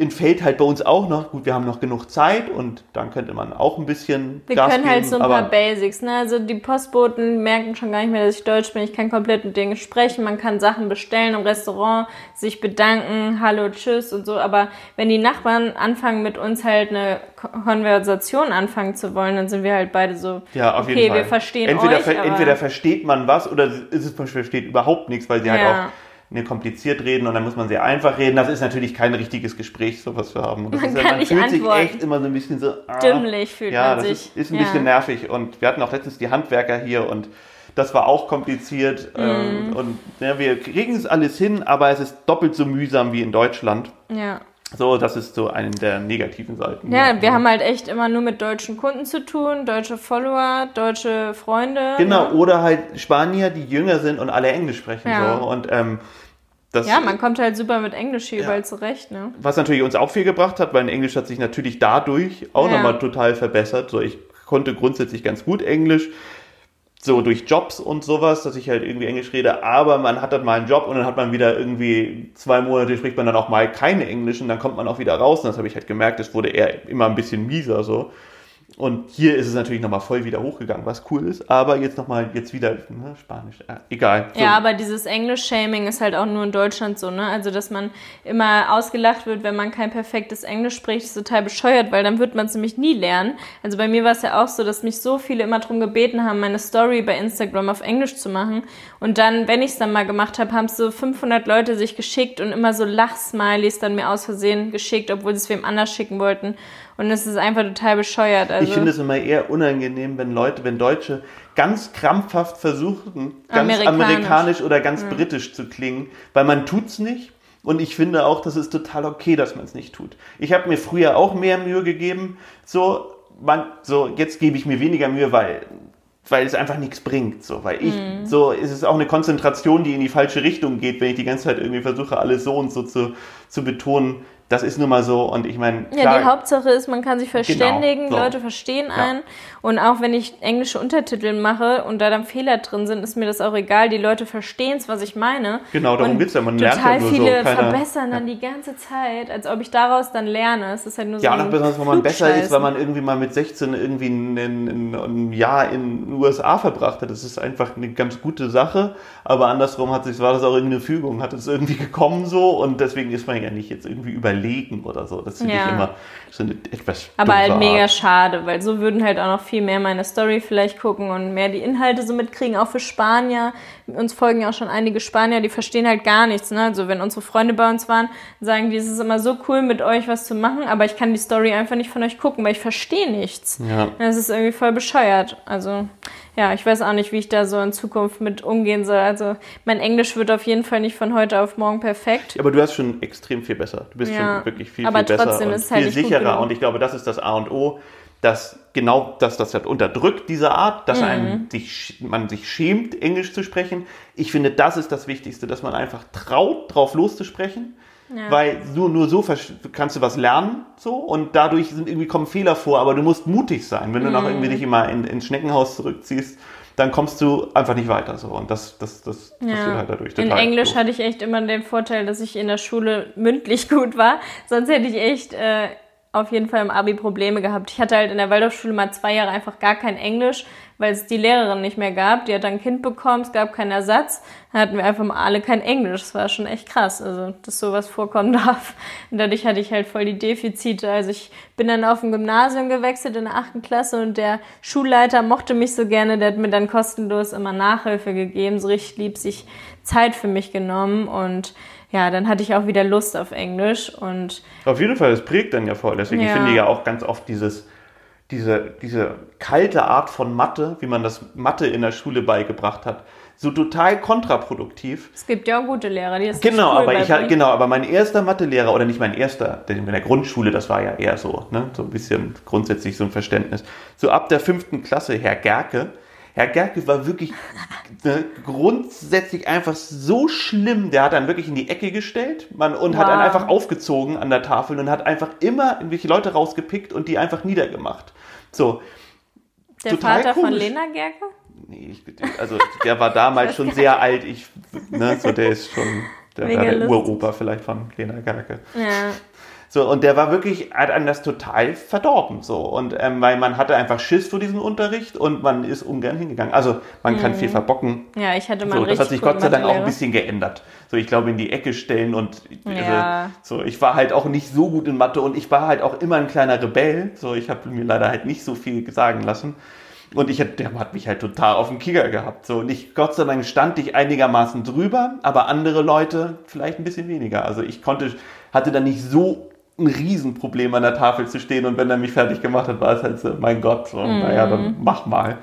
Entfällt halt bei uns auch noch. Gut, wir haben noch genug Zeit und dann könnte man auch ein bisschen Wir Gas können halt geben, so ein paar Basics, ne? Also die Postboten merken schon gar nicht mehr, dass ich Deutsch bin. Ich kann komplett mit denen sprechen. Man kann Sachen bestellen im Restaurant, sich bedanken, hallo, tschüss und so. Aber wenn die Nachbarn anfangen, mit uns halt eine Ko- Konversation anfangen zu wollen, dann sind wir halt beide so, Ja, auf okay, jeden Fall. wir verstehen entweder, euch, ver entweder versteht man was oder ist es versteht überhaupt nichts, weil sie halt Ja. auch ne, kompliziert reden und dann muss man sehr einfach reden. Das ist natürlich kein richtiges Gespräch, so was wir haben. Und das Man ist, ja- kann man nicht fühlt antworten. sich echt immer so ein bisschen so ah, dümmlich fühlt Ja, man das sich. ist, ist ein ja. bisschen nervig und wir hatten auch letztens die Handwerker hier und das war auch kompliziert Mhm. und ja, wir kriegen es alles hin, aber es ist doppelt so mühsam wie in Deutschland. Ja. So, das ist so eine der negativen Seiten. Ja, wir haben halt echt immer nur mit deutschen Kunden zu tun, deutsche Follower, deutsche Freunde. Genau, ne? oder halt Spanier, die jünger sind und alle Englisch sprechen. Ja. So. Und ähm, das, Ja, man kommt halt super mit Englisch hier Ja. überall zurecht, ne? was natürlich uns auch viel gebracht hat, weil Englisch hat sich natürlich dadurch auch Ja. nochmal total verbessert. So, ich konnte grundsätzlich ganz gut Englisch, so durch Jobs und sowas, dass ich halt irgendwie Englisch rede, aber man hat dann mal einen Job und dann hat man wieder irgendwie zwei Monate spricht man dann auch mal keine Englisch und dann kommt man auch wieder raus und das habe ich halt gemerkt, es wurde eher immer ein bisschen mieser so. Und hier ist es natürlich nochmal voll wieder hochgegangen, was cool ist, aber jetzt nochmal, jetzt wieder ne, Spanisch, egal. So. Ja, aber dieses Englisch-Shaming ist halt auch nur in Deutschland so, ne? Also, dass man immer ausgelacht wird, wenn man kein perfektes Englisch spricht, ist total bescheuert, weil dann wird man es nämlich nie lernen. Also bei mir war es ja auch so, dass mich so viele immer darum gebeten haben, meine Story bei Instagram auf Englisch zu machen. Und dann, wenn ich es dann mal gemacht habe, haben es so 500 Leute sich geschickt und immer so Lachsmilies dann mir aus Versehen geschickt, obwohl sie es wem anders schicken wollten. Und es ist einfach total bescheuert. Also, Ich finde es immer eher unangenehm, wenn Leute, wenn Deutsche ganz krampfhaft versuchen, ganz Amerikanisch. amerikanisch, oder ganz britisch zu klingen, weil man tut's nicht. Und ich finde auch, das ist total okay, dass man es nicht tut. Ich habe mir früher auch mehr Mühe gegeben. So, man, so jetzt gebe ich mir weniger Mühe, weil weil es einfach nichts bringt. So, weil ich, Mhm. so ist es auch eine Konzentration, die in die falsche Richtung geht, wenn ich die ganze Zeit irgendwie versuche, alles so und so zu, zu betonen. Das ist nun mal so. Und ich meine, Ja, die Hauptsache ist, man kann sich verständigen, Genau, so. Leute verstehen einen. Und auch wenn ich englische Untertitel mache und da dann Fehler drin sind, ist mir das auch egal. Die Leute verstehen es, was ich meine. Genau, darum und geht's ja. Man lernt ja nur so. viele Keiner- verbessern dann die ganze Zeit, als ob ich daraus dann lerne. Es ist halt nur so Ja, und auch besonders, wenn man besser ist, weil man irgendwie mal mit 16 irgendwie ein, ein, ein Jahr in den USA verbracht hat. Das ist einfach eine ganz gute Sache. Aber andersrum hat sich, war das auch irgendwie eine Fügung, hat es irgendwie gekommen so und deswegen ist man ja nicht jetzt irgendwie überlegen oder so. Das finde Ja. ich immer so eine etwas Aber halt mega schade, weil so würden halt auch noch viel mehr meine Story vielleicht gucken und mehr die Inhalte so mitkriegen, auch für Spanier. Uns folgen ja auch schon einige Spanier, die verstehen halt gar nichts. Ne? Also wenn unsere Freunde bei uns waren, sagen die, es ist immer so cool, mit euch was zu machen, aber ich kann die Story einfach nicht von euch gucken, weil ich verstehe nichts. Ja. Das ist irgendwie voll bescheuert. Also ja, ich weiß auch nicht, wie ich da so in Zukunft mit umgehen soll. Also mein Englisch wird auf jeden Fall nicht von heute auf morgen perfekt. Aber du hast schon extrem viel besser. Du bist Ja. schon wirklich viel, Aber viel besser trotzdem und halt viel sicherer. Und ich glaube, das ist das A und O. dass genau, dass das halt unterdrückt, diese Art, dass einem sich, man sich schämt, Englisch zu sprechen. Ich finde, das ist das Wichtigste, dass man einfach traut, drauf loszusprechen. Ja. Weil nur, nur so kannst du was lernen, so, und dadurch sind irgendwie kommen Fehler vor, aber du musst mutig sein. Wenn du noch irgendwie dich immer in, ins Schneckenhaus zurückziehst, dann kommst du einfach nicht weiter, so. Und das, das, das passiert Ja. halt dadurch. In Englisch doof. hatte ich echt immer den Vorteil, dass ich in der Schule mündlich gut war. Sonst hätte ich echt äh, auf jeden Fall im Abi Probleme gehabt. Ich hatte halt in der Waldorfschule mal zwei Jahre einfach gar kein Englisch, weil es die Lehrerin nicht mehr gab. Die hat dann ein Kind bekommen, es gab keinen Ersatz. Dann hatten wir einfach mal alle kein Englisch. Das war schon echt krass, also dass sowas vorkommen darf. Und dadurch hatte ich halt voll die Defizite. Also ich bin dann auf ein Gymnasium gewechselt in der achten Klasse und der Schulleiter mochte mich so gerne. Der hat mir dann kostenlos immer Nachhilfe gegeben, so richtig lieb sich Zeit für mich genommen und ja, dann hatte ich auch wieder Lust auf Englisch und Auf jeden Fall, das prägt dann ja voll. Deswegen Ja. finde ich ja auch ganz oft dieses, diese, diese kalte Art von Mathe, wie man das Mathe in der Schule beigebracht hat, so total kontraproduktiv. es gibt ja auch gute Lehrer, die es Genau, aber ich beibringen. genau, aber mein erster Mathelehrer oder nicht mein erster, denn in der Grundschule, das war ja eher so, ne, so ein bisschen grundsätzlich so ein Verständnis. So ab der fünften Klasse, Herr Gerke. Herr Gerke war wirklich ne, grundsätzlich einfach so schlimm. Der hat dann wirklich in die Ecke gestellt man, und hat Wow. dann einfach aufgezogen an der Tafel und hat einfach immer irgendwelche Leute rausgepickt und die einfach niedergemacht. So, Der Vater von komisch. Lena Gerke? Nee, ich, also der war damals schon sehr alt. Ich, ne, so der ist schon, der der. Uropa vielleicht von Lena Gerke. Ja. So, und der war wirklich, hat einem das total verdorben, so. Und, ähm, weil man hatte einfach Schiss vor diesem Unterricht und man ist ungern hingegangen. Also, man kann viel verbocken. ja, ich hatte mal So, das hat sich Gott sei Dank auch ein bisschen geändert. So, ich glaube, in die Ecke stellen und, Ja. also, so, ich war halt auch nicht so gut in Mathe und ich war halt auch immer ein kleiner Rebell. So, ich habe mir leider halt nicht so viel sagen lassen. Und ich, hat- der hat mich halt total auf den Kicker gehabt. So, und ich, Gott sei Dank stand ich einigermaßen drüber, aber andere Leute vielleicht ein bisschen weniger. Also ich konnte, hatte dann nicht so ein Riesenproblem an der Tafel zu stehen und wenn er mich fertig gemacht hat, war es halt so, mein Gott, so, naja, dann mach mal.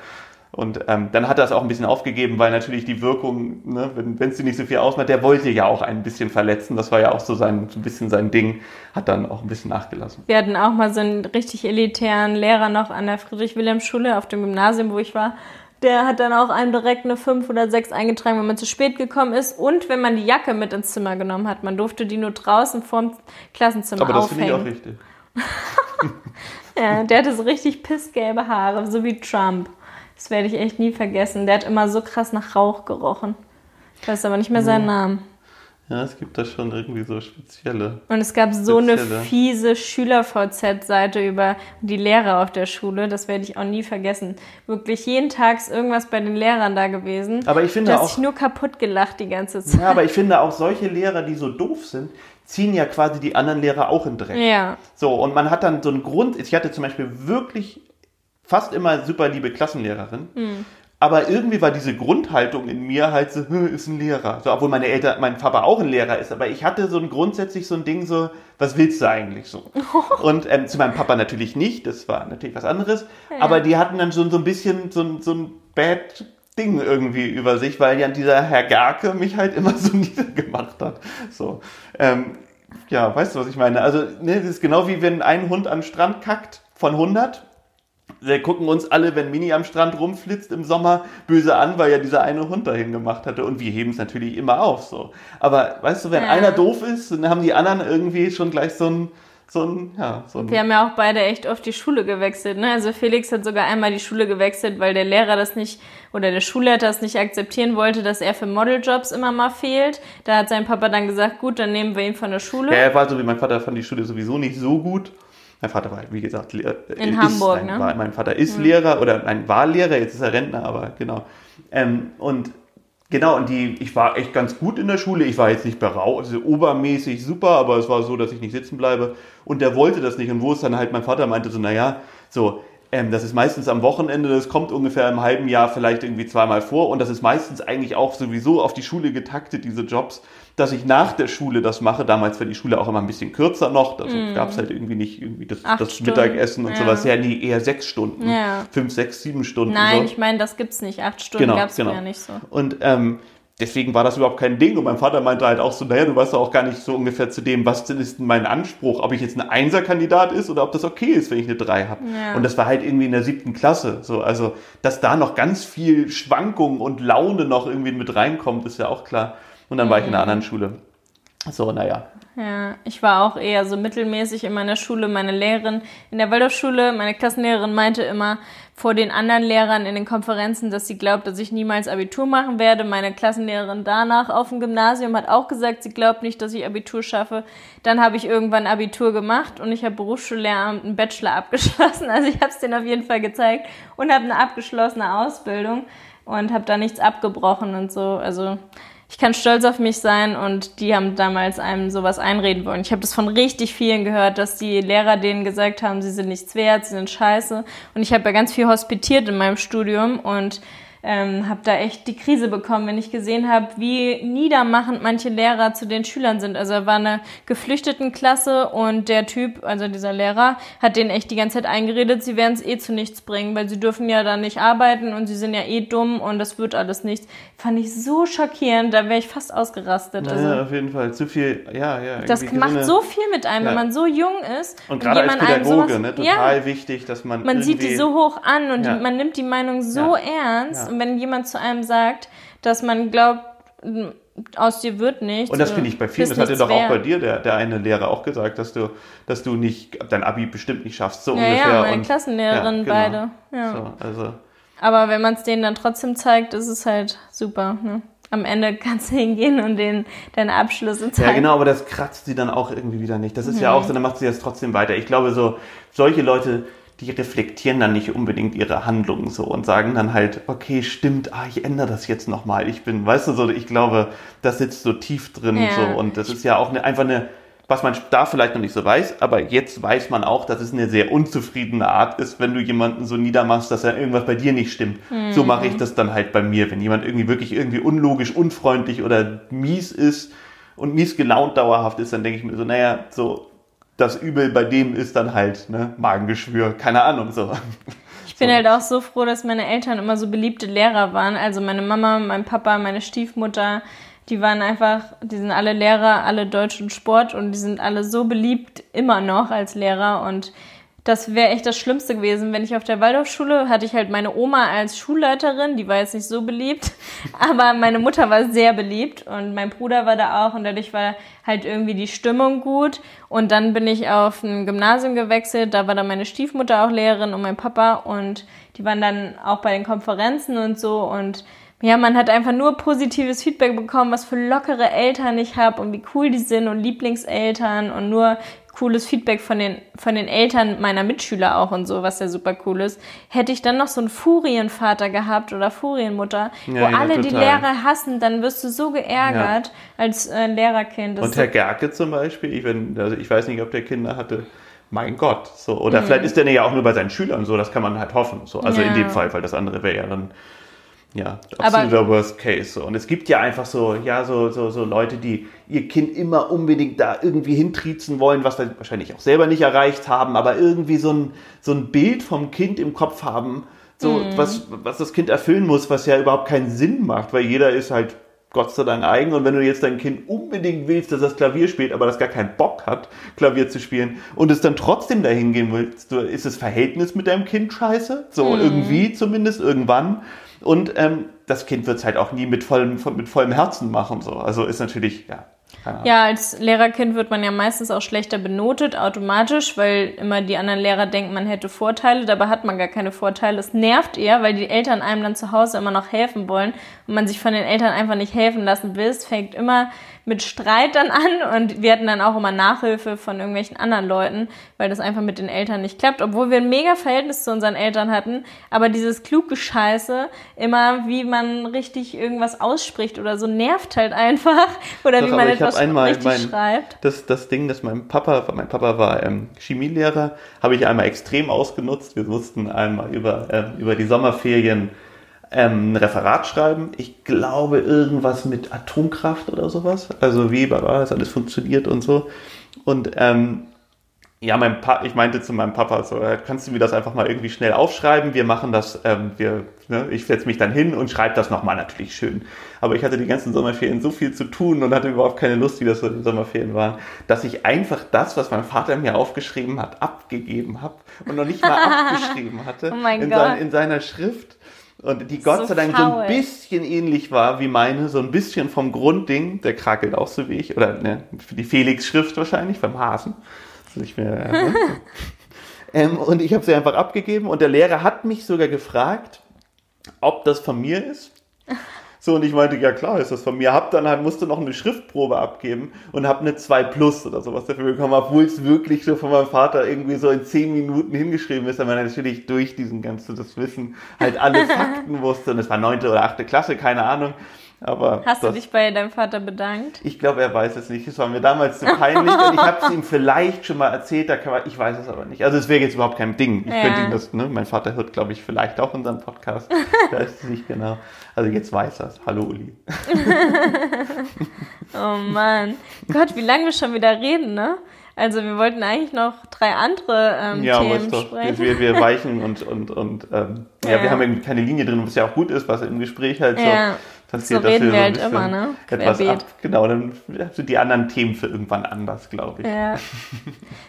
Und ähm, dann hat er es auch ein bisschen aufgegeben, weil natürlich die Wirkung, ne, wenn es dir nicht so viel ausmacht, der wollte ja auch ein bisschen verletzen. Das war ja auch so sein, so ein bisschen sein Ding, hat dann auch ein bisschen nachgelassen. Wir hatten auch mal so einen richtig elitären Lehrer noch an der Friedrich-Wilhelm-Schule auf dem Gymnasium, wo ich war. Der hat dann auch einem direkt eine 5 oder 6 eingetragen, wenn man zu spät gekommen ist und wenn man die Jacke mit ins Zimmer genommen hat. Man durfte die nur draußen vorm Klassenzimmer Aber das finde ich auch aufhängen. richtig. Ja, der hatte so richtig pissgelbe Haare, so wie Trump. Das werde ich echt nie vergessen. Der hat immer so krass nach Rauch gerochen. Ich weiß aber nicht mehr seinen Namen. Ja, es gibt da schon irgendwie so spezielle. Und es gab so eine Spezielle. fiese Schüler-VZ-Seite über die Lehrer auf der Schule. Das werde ich auch nie vergessen. Wirklich jeden Tag ist irgendwas bei den Lehrern da gewesen. Aber ich finde Du hast auch- dich nur kaputt gelacht die ganze Zeit. Ja, aber ich finde auch solche Lehrer, die so doof sind, ziehen ja quasi die anderen Lehrer auch in Dreck. Ja. So, und man hat dann so einen Grund. Ich hatte zum Beispiel wirklich fast immer super liebe Klassenlehrerin. Hm. Aber irgendwie war diese Grundhaltung in mir halt so, "Hm, ist ein Lehrer. So, obwohl meine Eltern, mein Papa auch ein Lehrer ist. Aber ich hatte so ein grundsätzlich so ein Ding so, was willst du eigentlich so? Und ähm, zu meinem Papa natürlich nicht. Das war natürlich was anderes. Aber die hatten dann schon so ein bisschen so, ein- so ein Bad Ding irgendwie über sich, weil ja dieser Herr Gerke mich halt immer so niedergemacht hat. So. Ähm, ja, weißt du, was ich meine? Also, ne, das ist genau wie wenn ein Hund am Strand kackt von 100. Wir gucken uns alle, wenn Mini am Strand rumflitzt im Sommer, böse an, weil ja dieser eine Hund dahin gemacht hatte. Und wir heben es natürlich immer auf, so. Aber weißt du, wenn Ja. einer doof ist, dann haben die anderen irgendwie schon gleich so ein, so ein, ja, so ein. Wir haben ja auch beide echt oft die Schule gewechselt. Ne? Also Felix hat sogar einmal die Schule gewechselt, weil der Lehrer das nicht oder der Schulleiter das nicht akzeptieren wollte, dass er für Modeljobs immer mal fehlt. Da hat sein Papa dann gesagt, gut, dann nehmen wir ihn von der Schule. Ja, er war so wie mein Vater fand die Schule sowieso nicht so gut. Mein Vater war, wie gesagt, Lehr In ist, Hamburg, nein, ne? War, mein Vater ist Lehrer oder nein, war Lehrer, jetzt ist er Rentner, aber genau. Ähm, und genau, und die, ich war echt ganz gut in der Schule. Ich war jetzt nicht berau, also obermäßig super, aber es war so, dass ich nicht sitzen bleibe. Und der wollte das nicht. Und wo es dann halt mein Vater meinte, so, naja, so, ähm, das ist meistens am Wochenende, das kommt ungefähr im halben Jahr vielleicht irgendwie zweimal vor. Und das ist meistens eigentlich auch sowieso auf die Schule getaktet, diese Jobs, dass ich nach der Schule das mache. Damals war die Schule auch immer ein bisschen kürzer noch. Also gab es halt irgendwie nicht irgendwie das, das Mittagessen und ja. sowas. Ja, nee, eher sechs Stunden. Ja. Fünf, sechs, sieben Stunden. Nein, so. ich meine, das gibt's nicht. Acht Stunden Genau, gab's genau. ja nicht so. Und ähm, deswegen war das überhaupt kein Ding. Und mein Vater meinte halt auch so, naja, du weißt doch auch gar nicht so ungefähr zu dem, was ist denn mein Anspruch, ob ich jetzt ein Einserkandidat ist oder ob das okay ist, wenn ich eine drei habe. Ja. Und das war halt irgendwie in der siebten Klasse. So, also, dass da noch ganz viel Schwankung und Laune noch irgendwie mit reinkommt, ist ja auch klar. Und dann war ich in einer mhm. anderen Schule. So, naja. Ja, ich war auch eher so mittelmäßig in meiner Schule. Meine Lehrerin in der Waldorfschule, meine Klassenlehrerin meinte immer vor den anderen Lehrern in den Konferenzen, dass sie glaubt, dass ich niemals Abitur machen werde. Meine Klassenlehrerin danach auf dem Gymnasium hat auch gesagt, sie glaubt nicht, dass ich Abitur schaffe. Dann habe ich irgendwann Abitur gemacht und ich habe Berufsschullehramt einen Bachelor abgeschlossen. Also ich habe es denen auf jeden Fall gezeigt und habe eine abgeschlossene Ausbildung und habe da nichts abgebrochen und so. Also ich kann stolz auf mich sein und die haben damals einem sowas einreden wollen. Ich habe das von richtig vielen gehört, dass die Lehrer denen gesagt haben, sie sind nichts wert, sie sind scheiße. Und ich habe ja ganz viel hospitiert in meinem Studium und ähm, habe da echt die Krise bekommen, wenn ich gesehen habe, wie niedermachend manche Lehrer zu den Schülern sind. Also er war eine Geflüchtetenklasse und der Typ, also dieser Lehrer, hat denen echt die ganze Zeit eingeredet, sie werden es eh zu nichts bringen, weil sie dürfen ja da nicht arbeiten und sie sind ja eh dumm und das wird alles nichts. Fand ich so schockierend, da wäre ich fast ausgerastet. Naja, also, auf jeden Fall. Zu viel, ja, ja. Das macht so, viel mit einem, ja. wenn man so jung ist. Und, und gerade als Pädagoge, sowas, ne, total ja, wichtig, dass man Man sieht die so hoch an und ja. die, man nimmt die Meinung so ernst und wenn jemand zu einem sagt, dass man glaubt, aus dir wird nichts. Und das finde ich bei vielen, das hat ja doch auch bei dir der, der eine Lehrer auch gesagt, dass du, dass du nicht, dein Abi bestimmt nicht schaffst, so ja, ungefähr. Ja, meine und, Klassenlehrerin ja, genau. beide. Ja. So, also. Aber wenn man es denen dann trotzdem zeigt, ist es halt super. Ne? Am Ende kannst du hingehen und denen deine Abschlüsse zeigen. Ja, genau, aber das kratzt sie dann auch irgendwie wieder nicht. Das ist mhm. ja auch so, dann macht sie das trotzdem weiter. Ich glaube, so solche Leute, die reflektieren dann nicht unbedingt ihre Handlungen so und sagen dann halt, okay, stimmt, ah, ich ändere das jetzt nochmal. Ich bin, weißt du, so, ich glaube, das sitzt so tief drin ja. so und das ist ja auch eine, einfach eine, was man da vielleicht noch nicht so weiß, aber jetzt weiß man auch, dass es eine sehr unzufriedene Art ist, wenn du jemanden so niedermachst, dass er irgendwas bei dir nicht stimmt. Mhm. So mache ich das dann halt bei mir. Wenn jemand irgendwie wirklich irgendwie unlogisch, unfreundlich oder mies ist und mies gelaunt dauerhaft ist, dann denke ich mir so, naja, so, das Übel bei dem ist dann halt ne, Magengeschwür, keine Ahnung so. Ich bin halt auch so froh, dass meine Eltern immer so beliebte Lehrer waren. Also meine Mama, mein Papa, meine Stiefmutter, die waren einfach, die sind alle Lehrer, alle Deutsch und Sport und die sind alle so beliebt immer noch als Lehrer und das wäre echt das Schlimmste gewesen. Wenn ich auf der Waldorfschule hatte ich halt meine Oma als Schulleiterin, die war jetzt nicht so beliebt, aber meine Mutter war sehr beliebt und mein Bruder war da auch und dadurch war halt irgendwie die Stimmung gut. Und dann bin ich auf ein Gymnasium gewechselt, da war dann meine Stiefmutter auch Lehrerin und mein Papa und die waren dann auch bei den Konferenzen und so und ja, man hat einfach nur positives Feedback bekommen, was für lockere Eltern ich habe und wie cool die sind und Lieblingseltern und nur cooles Feedback von den, von den Eltern meiner Mitschüler auch und so, was ja super cool ist. Hätte ich dann noch so einen Furienvater gehabt oder Furienmutter, ja, wo ja, alle total. die Lehrer hassen, dann wirst du so geärgert ja. als äh, Lehrerkind. und Herr Gerke zum Beispiel, ich, wenn, also ich weiß nicht, ob der Kinder hatte, mein Gott, so. Oder mhm. vielleicht ist der ja auch nur bei seinen Schülern so, das kann man halt hoffen, so. Also in dem Fall, weil das andere wäre ja dann ja, absoluter Aber, Worst Case. Und es gibt ja einfach so, ja, so, so, so Leute, die ihr Kind immer unbedingt da irgendwie hintriezen wollen, was wir wahrscheinlich auch selber nicht erreicht haben, aber irgendwie so ein, so ein Bild vom Kind im Kopf haben, so mhm. was, was das Kind erfüllen muss, was ja überhaupt keinen Sinn macht, weil jeder ist halt Gott sei Dank eigen. Und wenn du jetzt dein Kind unbedingt willst, dass das Klavier spielt, aber das gar keinen Bock hat, Klavier zu spielen, und es dann trotzdem dahin gehen willst, ist das Verhältnis mit deinem Kind scheiße? So mhm. irgendwie zumindest, irgendwann. Und ähm, das Kind wird es halt auch nie mit vollem, mit vollem Herzen machen. So. Also ist natürlich, ja. Ja, als Lehrerkind wird man ja meistens auch schlechter benotet, automatisch, weil immer die anderen Lehrer denken, man hätte Vorteile, dabei hat man gar keine Vorteile. Es nervt eher, weil die Eltern einem dann zu Hause immer noch helfen wollen und man sich von den Eltern einfach nicht helfen lassen will. Es fängt immer mit Streit dann an und wir hatten dann auch immer Nachhilfe von irgendwelchen anderen Leuten, weil das einfach mit den Eltern nicht klappt, obwohl wir ein mega Verhältnis zu unseren Eltern hatten, aber dieses kluge Scheiße, immer wie man richtig irgendwas ausspricht oder so, nervt halt einfach oder Doch, wie man etwas richtig mein, schreibt. Das, das Ding, dass mein Papa, mein Papa war ähm, Chemielehrer, habe ich einmal extrem ausgenutzt. Wir mussten einmal über, ähm, über die Sommerferien ähm, ein Referat schreiben. Ich glaube irgendwas mit Atomkraft oder sowas. Also wie das alles funktioniert und so. Und ähm, ja, mein pa ich meinte zu meinem Papa so, äh, kannst du mir das einfach mal irgendwie schnell aufschreiben? Wir machen das, ähm, wir, ne, ich setze mich dann hin und schreibe das nochmal natürlich schön. Aber ich hatte die ganzen Sommerferien so viel zu tun und hatte überhaupt keine Lust, wie das so die Sommerferien waren, dass ich einfach das, was mein Vater mir aufgeschrieben hat, abgegeben habe und noch nicht mal abgeschrieben hatte Oh mein in, Gott. sein, in seiner Schrift. Und die Gott So sei Dank so faul. ein bisschen ähnlich war wie meine, so ein bisschen vom Grundding, der krakelt auch so wie ich, oder ne, die Felix-Schrift wahrscheinlich, beim Hasen. Das nicht mehr, äh, ähm, und ich habe sie einfach abgegeben und der Lehrer hat mich sogar gefragt, ob das von mir ist. So, und ich meinte, ja klar, ist das von mir. Hab dann halt, musste noch eine Schriftprobe abgeben und hab eine 2 Plus oder sowas dafür bekommen, obwohl es wirklich so von meinem Vater irgendwie so in 10 Minuten hingeschrieben ist, weil man natürlich durch diesen ganzen, das Wissen halt alle Fakten wusste. Und es war neunte oder achte Klasse, keine Ahnung. Aber Hast du das, dich bei deinem Vater bedankt? ich glaube, er weiß es nicht. Es war mir damals zu peinlich und ich habe es ihm vielleicht schon mal erzählt, da kann man, ich weiß es aber nicht. Also es wäre jetzt überhaupt kein Ding. Ich Ja. könnte ihm das, ne? Mein Vater hört, glaube ich, vielleicht auch unseren Podcast. da ist es nicht genau. Also jetzt weiß er es. Hallo Uli. Oh Mann. Gott, wie lange wir schon wieder reden, ne? Also wir wollten eigentlich noch drei andere ähm, Ja, Themen doch, sprechen. wir, wir weichen und, und, und ähm, ja. Ja. wir haben irgendwie keine Linie drin, was ja auch gut ist, was im Gespräch halt so Ja, passiert. so reden wir halt immer, ne? Etwas Querbeet. ab, genau, dann sind die anderen Themen für irgendwann anders, glaube ich. Ja.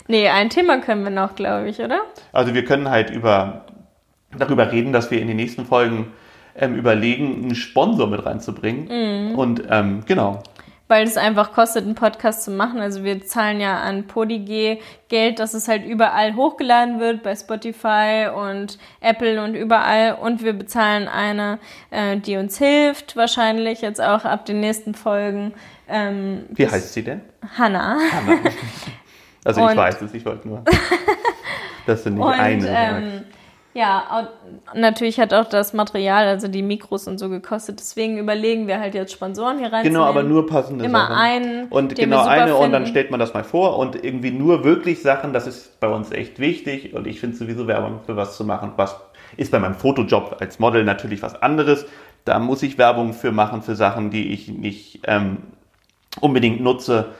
Nee, ein Thema können wir noch, glaube ich, oder? Also wir können halt über, darüber reden, dass wir in den nächsten Folgen ähm, überlegen, einen Sponsor mit reinzubringen. Mhm. Und ähm, genau. Weil es einfach kostet, einen Podcast zu machen. Also wir zahlen ja an Podig Geld, dass es halt überall hochgeladen wird, bei Spotify und Apple und überall. Und wir bezahlen eine, äh, die uns hilft, wahrscheinlich jetzt auch ab den nächsten Folgen. Ähm, Wie heißt sie denn? Hannah. Hanna. Also ich Und- weiß es, ich wollte nur. Das sind nicht Und eine. ähm, ja, au- natürlich hat auch das Material, also die Mikros und so gekostet. Deswegen überlegen wir halt jetzt Sponsoren hier reinzunehmen. Genau, aber nur passende Immer Sachen. einen, Und genau eine und dann finden. stellt man das mal vor und irgendwie nur wirklich Sachen, das ist bei uns echt wichtig und ich finde sowieso Werbung für was zu machen, was ist bei meinem Fotojob als Model natürlich was anderes. Da muss ich Werbung für machen, für Sachen, die ich nicht ähm, unbedingt nutze,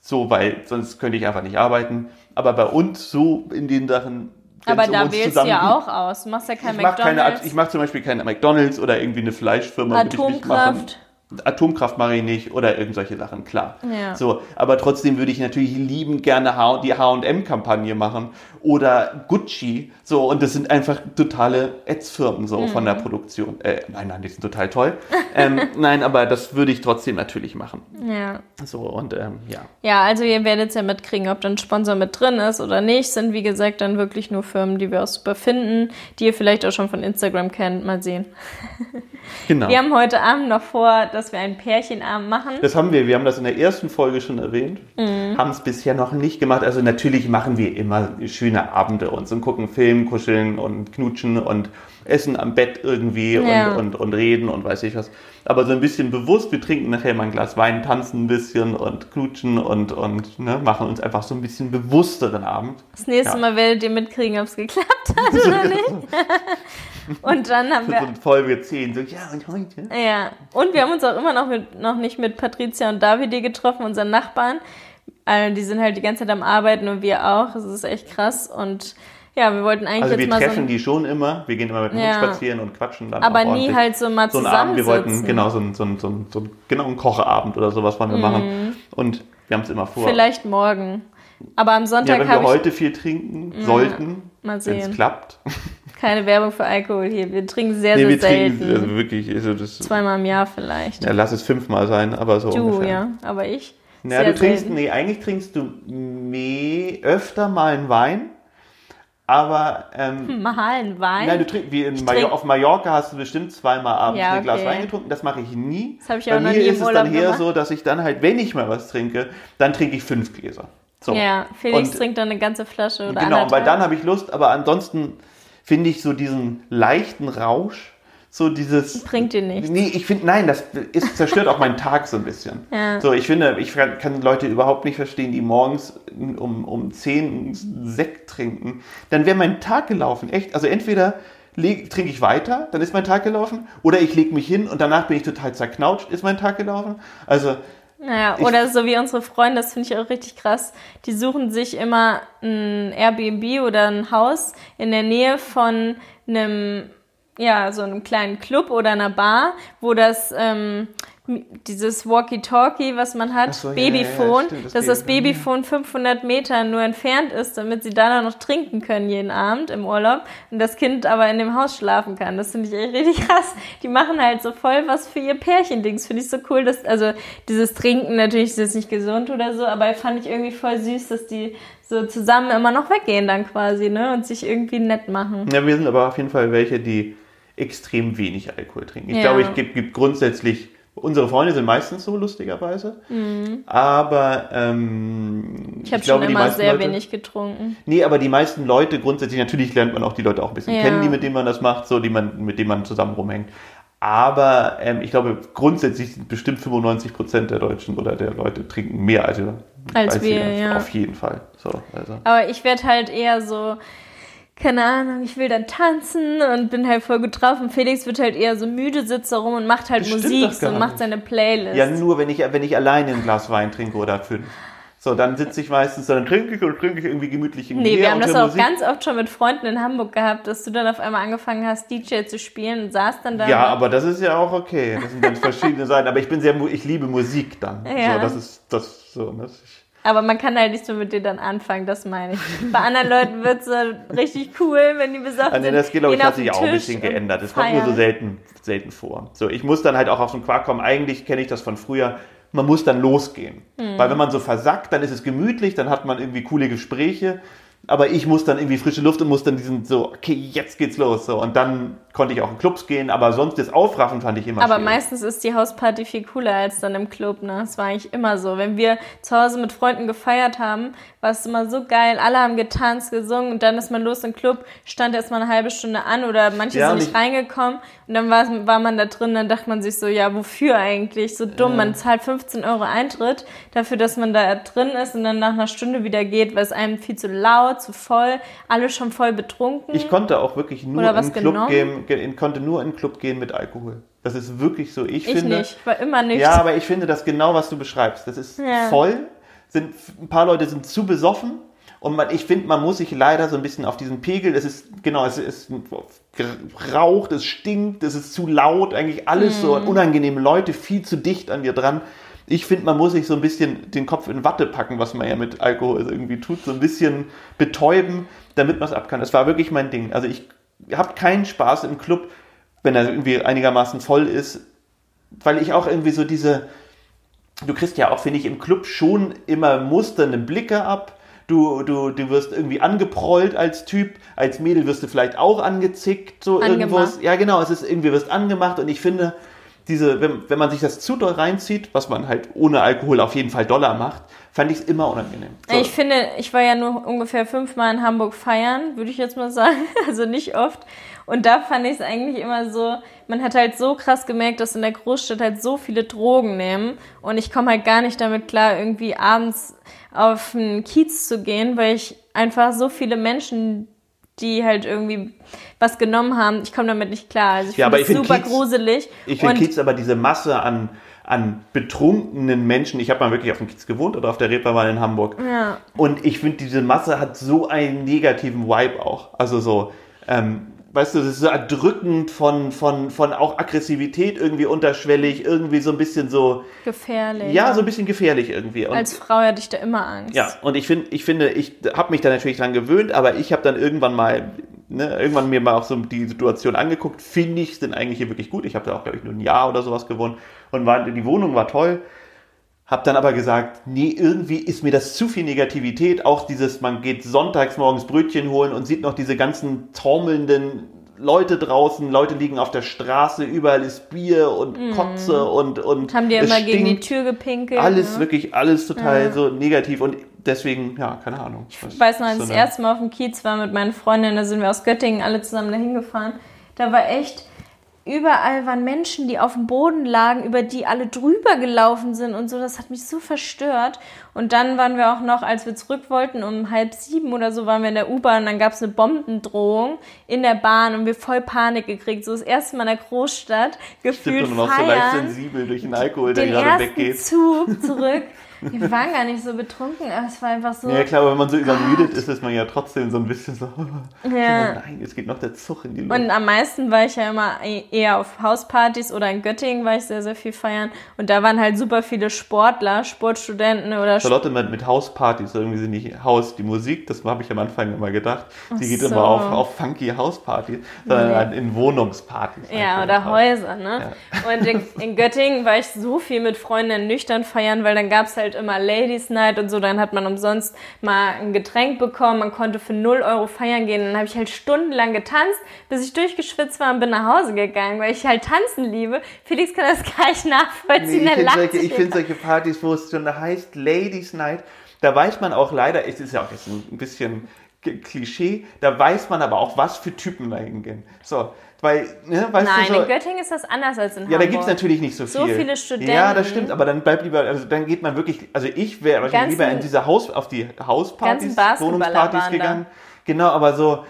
so, weil sonst könnte ich einfach nicht arbeiten. Aber bei uns so in den Sachen. Aber um da wählst du ja auch aus. Du machst ja kein ich mache keine, McDonalds. ich mache zum Beispiel keine McDonalds oder irgendwie eine Fleischfirma. Atomkraft. Atomkraft mache ich nicht oder irgend solche Sachen, klar. Ja. So, aber trotzdem würde ich natürlich liebend gerne H die H&M-Kampagne machen oder Gucci, so, und das sind einfach totale Ads-Firmen so von Mhm. der Produktion. Äh, nein, nein, die sind total toll. ähm, nein, aber das würde ich trotzdem natürlich machen. Ja. So, und ähm, ja. ja, also ihr werdet es ja mitkriegen, ob dann Sponsor mit drin ist oder nicht. Sind wie gesagt dann wirklich nur Firmen, die wir auch super finden, die ihr vielleicht auch schon von Instagram kennt. Mal sehen. Genau. Wir haben heute Abend noch vor, dass wir einen Pärchenabend machen. Das haben wir, wir haben das in der ersten Folge schon erwähnt, Mhm. haben es bisher noch nicht gemacht. Also natürlich machen wir immer schöne Abende uns und gucken Film, kuscheln und knutschen und essen am Bett irgendwie Ja. und, und, und reden und weiß ich was. Aber so ein bisschen bewusst, wir trinken nachher mal ein Glas Wein, tanzen ein bisschen und knutschen und, und ne, machen uns einfach so ein bisschen bewussteren Abend. Das nächste Ja. Mal werdet ihr mitkriegen, ob es geklappt hat oder nicht. Und dann haben wir so Folge 10, so ja und heute. Ja, und wir haben uns auch immer noch, mit, noch nicht mit Patricia und Davide getroffen, unseren Nachbarn. Also die sind halt die ganze Zeit am Arbeiten und wir auch. Das ist echt krass. Und ja, wir wollten eigentlich Also wir jetzt mal so. treffen Ein, die schon immer, wir gehen immer mit dem Ja. Hund spazieren und quatschen dann aber nie halt so mal so einen Abend, wir wollten genau so einen, so einen, so einen, so einen, genau einen Kocheabend oder sowas wollen wir machen. Und wir haben es immer vor. Mhm. Vielleicht morgen. Aber am ja, Sonntag wenn wir heute viel trinken sollten, mal wenn es klappt. keine Werbung für Alkohol hier. Wir trinken sehr, nee, sehr wir selten. trinken also wirklich, also das, Zweimal im Jahr vielleicht. ja, lass es fünfmal sein, aber so du, ungefähr. ja. Aber ich. Ja, du trinkst, selten. nee, eigentlich trinkst du mehr, öfter mal einen Wein, aber ähm, Mahalen Wein. Nein, du trinkst, wie in Major auf Mallorca hast du bestimmt zweimal abends Ja, ein Glas okay. Wein getrunken. Das mache ich nie. Das hab ich Bei auch noch mir nie im ist es Urlaub dann eher so, dass ich dann halt, wenn ich mal was trinke, dann trinke ich fünf Gläser. So. ja, Felix Und- trinkt dann eine ganze Flasche oder Genau, weil anderthalb. dann habe ich Lust, aber ansonsten finde ich so diesen leichten Rausch, so dieses. Bringt dir nichts. Nee, ich finde, nein, das ist, zerstört auch meinen Tag so ein bisschen. Ja. So, ich finde, ich kann Leute überhaupt nicht verstehen, die morgens um, um 10 Sekt trinken. Dann wäre mein Tag gelaufen, echt. Also entweder trinke ich weiter, dann ist mein Tag gelaufen, oder ich lege mich hin und danach bin ich total zerknautscht, ist mein Tag gelaufen. Also, Naja, oder so wie unsere Freunde, das finde ich auch richtig krass. Die suchen sich immer ein Airbnb oder ein Haus in der Nähe von einem, ja, so einem kleinen Club oder einer Bar, wo das, ähm, dieses Walkie-Talkie, was man hat, so, Babyphone, ja, ja, stimmt, das dass das Babyphone 500 Meter nur entfernt ist, damit sie dann noch trinken können jeden Abend im Urlaub und das Kind aber in dem Haus schlafen kann. Das finde ich echt richtig krass. Die machen halt so voll was für ihr Pärchendings. Finde ich so cool, dass, also dieses Trinken natürlich ist jetzt nicht gesund oder so, aber fand ich irgendwie voll süß, dass die so zusammen immer noch weggehen dann quasi, ne, und sich irgendwie nett machen. Ja, wir sind aber auf jeden Fall welche, die extrem wenig Alkohol trinken. Ich ja. glaube, ich gibt, gibt grundsätzlich Unsere Freunde sind meistens so, lustigerweise. Mhm. Aber ähm, ich habe schon immer sehr Leute, wenig getrunken. Nee, aber die meisten Leute grundsätzlich, natürlich lernt man auch die Leute auch ein bisschen ja. kennen, die mit denen man das macht, so, die man, mit denen man zusammen rumhängt. Aber ähm, ich glaube, grundsätzlich sind bestimmt 95 Prozent der Deutschen oder der Leute trinken mehr als, als, als wir. Ja. Auf jeden Fall. So, also. Aber ich werde halt eher so keine Ahnung, ich will dann tanzen und bin halt voll gut drauf. Und Felix wird halt eher so müde, sitzt da rum und macht halt das Musik so, und macht seine Playlist. Ja, nur wenn ich, wenn ich alleine ein Glas Wein trinke oder fünf. So, dann sitze ich meistens, dann trinke ich und trinke ich irgendwie gemütlich im Nee, wir haben das auch Musik. ganz oft schon mit Freunden in Hamburg gehabt, dass du dann auf einmal angefangen hast, DJ zu spielen und saßt dann da. Ja, aber das ist ja auch okay. Das sind ganz verschiedene Seiten. Aber ich bin sehr, ich liebe Musik dann. Ja. So, das ist, das, so, das ist, aber man kann halt nicht so mit dir dann anfangen, das meine ich. Bei anderen Leuten wird es so richtig cool, wenn die besoffen also, sind. Das glaube ich hat sich auch ein bisschen geändert. Das kommt nur so selten, selten vor. So, ich muss dann halt auch auf den Quark kommen. Eigentlich kenne ich das von früher. Man muss dann losgehen. Mhm. Weil wenn man so versackt, dann ist es gemütlich, dann hat man irgendwie coole Gespräche aber ich muss dann irgendwie frische Luft und muss dann diesen so, okay, jetzt geht's los. So. Und dann konnte ich auch in Clubs gehen, aber sonst das Aufraffen fand ich immer Aber schwierig. meistens ist die Hausparty viel cooler als dann im Club, ne? Das war eigentlich immer so. Wenn wir zu Hause mit Freunden gefeiert haben, war es immer so geil. Alle haben getanzt, gesungen und dann ist man los im Club, stand erst mal eine halbe Stunde an oder manche ja, sind nicht reingekommen und dann war, war man da drin, dann dachte man sich so, ja, wofür eigentlich? So dumm, ja. man zahlt 15 Euro Eintritt dafür, dass man da drin ist und dann nach einer Stunde wieder geht, weil es einem viel zu laut zu voll, alle schon voll betrunken. Ich konnte auch wirklich nur in den Club gehen, konnte nur in den Club gehen mit Alkohol. Das ist wirklich so. Ich, ich finde, nicht, war immer nicht. Ja, aber ich finde das genau, was du beschreibst. Das ist ja. voll. Sind, ein paar Leute sind zu besoffen. Und man, ich finde, man muss sich leider so ein bisschen auf diesen Pegel, es ist, genau, es ist raucht, es stinkt, es ist zu laut, eigentlich alles mm. so mhm. unangenehme Leute, viel zu dicht an dir dran ich finde, man muss sich so ein bisschen den Kopf in Watte packen, was man ja mit Alkohol irgendwie tut, so ein bisschen betäuben, damit man es ab kann. Das war wirklich mein Ding. Also ich habe keinen Spaß im Club, wenn er irgendwie einigermaßen voll ist, weil ich auch irgendwie so diese, du kriegst ja auch, finde ich, im Club schon immer musternde Blicke ab. Du, du, du wirst irgendwie angeprollt als Typ, als Mädel wirst du vielleicht auch angezickt, so irgendwo. Ja, genau, es ist irgendwie, wirst angemacht und ich finde, diese, wenn, wenn man sich das zu doll reinzieht, was man halt ohne Alkohol auf jeden Fall Dollar macht, fand ich es immer unangenehm. So. Ich finde, ich war ja nur ungefähr fünfmal in Hamburg feiern, würde ich jetzt mal sagen. Also nicht oft. Und da fand ich es eigentlich immer so, man hat halt so krass gemerkt, dass in der Großstadt halt so viele Drogen nehmen. Und ich komme halt gar nicht damit klar, irgendwie abends auf einen Kiez zu gehen, weil ich einfach so viele Menschen die halt irgendwie was genommen haben. Ich komme damit nicht klar. Also ich ja, finde es super Kiez, gruselig. Ich finde Kiez aber diese Masse an, an betrunkenen Menschen. Ich habe mal wirklich auf dem Kiez gewohnt oder auf der Reeperbahn in Hamburg. Ja. Und ich finde, diese Masse hat so einen negativen Vibe auch. Also so, ähm, weißt du, das ist so erdrückend von, von, von auch Aggressivität irgendwie unterschwellig, irgendwie so ein bisschen so. Gefährlich. Ja, so ein bisschen gefährlich irgendwie. Und, Als Frau hatte ich da immer Angst. Ja, und ich finde, ich finde, ich habe mich da natürlich dran gewöhnt, aber ich habe dann irgendwann mal, ne, irgendwann mir mal auch so die Situation angeguckt, finde ich, sind eigentlich hier wirklich gut. Ich habe da auch, glaube ich, nur ein Jahr oder sowas gewonnen und war, die Wohnung war toll. Hab dann aber gesagt, nee, irgendwie ist mir das zu viel Negativität. Auch dieses, man geht sonntags morgens Brötchen holen und sieht noch diese ganzen taumelnden Leute draußen, Leute liegen auf der Straße, überall ist Bier und mm. Kotze und und haben die immer stinkt. gegen die Tür gepinkelt. Alles ne? wirklich, alles total ja. so negativ und deswegen, ja, keine Ahnung. Ich weiß noch, als so das erste Mal auf dem Kiez war mit meinen Freundinnen, da sind wir aus Göttingen alle zusammen dahin gefahren. Da war echt überall waren Menschen, die auf dem Boden lagen, über die alle drüber gelaufen sind und so. Das hat mich so verstört. Und dann waren wir auch noch, als wir zurück wollten, um halb sieben oder so, waren wir in der U-Bahn. Dann gab es eine Bombendrohung in der Bahn und wir voll Panik gekriegt. So das erste Mal in der Großstadt gefühlt Stimmt, und noch so leicht sensibel durch den Alkohol, der den gerade weggeht. Zug zurück. Wir waren gar nicht so betrunken, aber es war einfach so. Ja klar, wenn man so übermüdet ist, ist man ja trotzdem so ein bisschen so, Ja. nein, jetzt geht noch der Zug in die Luft. Und am meisten war ich ja immer e- eher auf Hauspartys oder in Göttingen war ich sehr, sehr viel feiern. Und da waren halt super viele Sportler, Sportstudenten oder Charlotte mit, mit Hauspartys, irgendwie sind nicht Haus, die Musik, das habe ich am Anfang immer gedacht. Sie geht so. immer auf, auf funky Hauspartys, sondern Nee. halt in Wohnungspartys. Ja, oder Häuser, ne? Und in, in Göttingen war ich so viel mit Freunden nüchtern feiern, weil dann gab's halt immer Ladies Night und so, dann hat man umsonst mal ein Getränk bekommen, man konnte für 0 Euro feiern gehen. Dann habe ich halt stundenlang getanzt, bis ich durchgeschwitzt war und bin nach Hause gegangen, weil ich halt tanzen liebe. Felix kann das gar nicht nachvollziehen, Nee, ich finde solche, ich find solche Partys, wo es schon heißt Ladies Night, da weiß man auch leider, es ist ja auch jetzt ein bisschen Klischee, da weiß man aber auch, was für Typen da hingehen. So, weil, ne, weißt Nein, du so, in Göttingen ist das anders als in ja, da Hamburg. gibt es natürlich nicht so viel. So viele Studenten. Ja, das stimmt, aber dann bleibt lieber, also dann geht man wirklich, also ich wäre wahrscheinlich lieber in diese Haus, auf die Hauspartys, Wohnungspartys gegangen. Genau, aber so,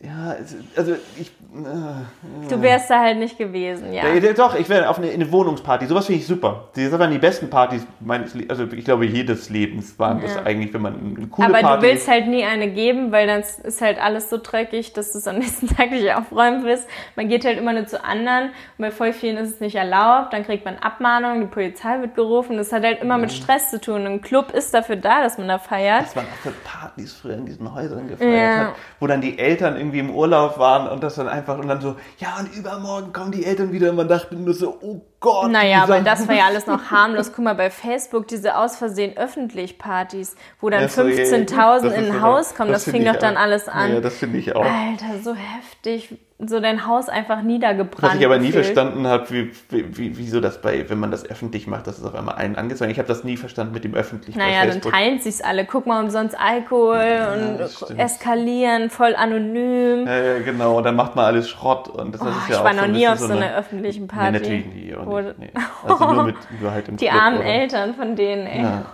ja, also ich, äh, Du wärst da halt nicht gewesen, ja. ja, ja, doch, ich wäre auf eine, eine Wohnungsparty. Sowas finde ich super. Das waren die besten Partys meines Le Also ich glaube, jedes Lebens waren das eigentlich, wenn man eine coole Aber Party du willst halt nie eine geben, weil dann ist halt alles so dreckig, dass du es am nächsten Tag nicht aufräumen willst. Man geht halt immer nur zu anderen und bei voll vielen ist es nicht erlaubt. Dann kriegt man Abmahnungen, die Polizei wird gerufen. Das hat halt immer mit Stress zu tun. Ein Club ist dafür da, dass man da feiert. was man auch für Partys früher in diesen Häusern gefeiert Ja. hat, wo dann die Eltern irgendwie im Urlaub waren und das dann einfach und dann so, ja und übermorgen kommen die Eltern wieder und man dachte nur so, oh Gott. Naja, aber das war ja alles noch harmlos. Guck mal, bei Facebook diese aus Versehen öffentlich Partys, wo dann Ja, so, ja, ja, 15.000 das in ein Haus kommen, das, finde fing doch dann auch. alles an. Ja, das finde ich auch. Alter, so heftig. So dein Haus einfach niedergebrannt. Was ich aber nie gefühlt. verstanden habe, wie, wie, wie, wieso das bei, wenn man das öffentlich macht, dass es auf einmal einen angezeigt Ich habe das nie verstanden mit dem öffentlich Naja, dann teilen sich's alle. Guck mal, umsonst Alkohol das und stimmt. eskalieren, voll anonym. Ja, ja, genau, und dann macht man alles Schrott. Und das, Oh, ist ich ja auch war so noch nie auf so einer öffentlichen Party. Nee, natürlich nie. Nicht, nee. Also nur, mit, nur halt im Die Club, armen oder? Eltern von denen, ey. Ja.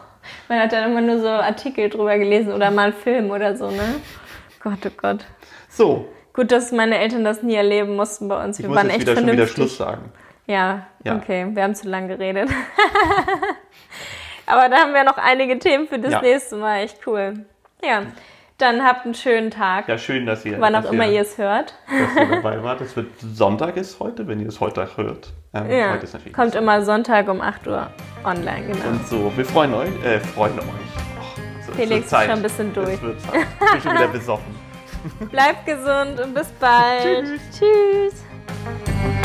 Man hat dann immer nur so Artikel drüber gelesen oder mal einen Film oder so, ne? Gott, oh Gott. So, Gut, dass meine Eltern das nie erleben mussten bei uns. ich Wir muss waren jetzt echt wieder schon wieder vernünftig. Schluss sagen. Ja, Ja. okay, wir haben zu lang geredet. Aber da haben wir noch einige Themen für das Ja. nächste Mal. Echt cool. Ja, dann habt einen schönen Tag. Ja, schön, dass ihr, Wann auch immer ihr, es hört. dass ihr dabei wart. Es wird Sonntag ist heute, wenn ihr es heute hört. Ähm, Ja, heute ist natürlich kommt immer Sonntag um 8 Uhr online, genau. Und so, wir freuen euch, äh, freuen euch. Och, so, Felix ist schon ein bisschen durch. Es wird Zeit. Ich bin schon wieder besoffen. Bleibt gesund und bis bald. Tschüss. Tschüss.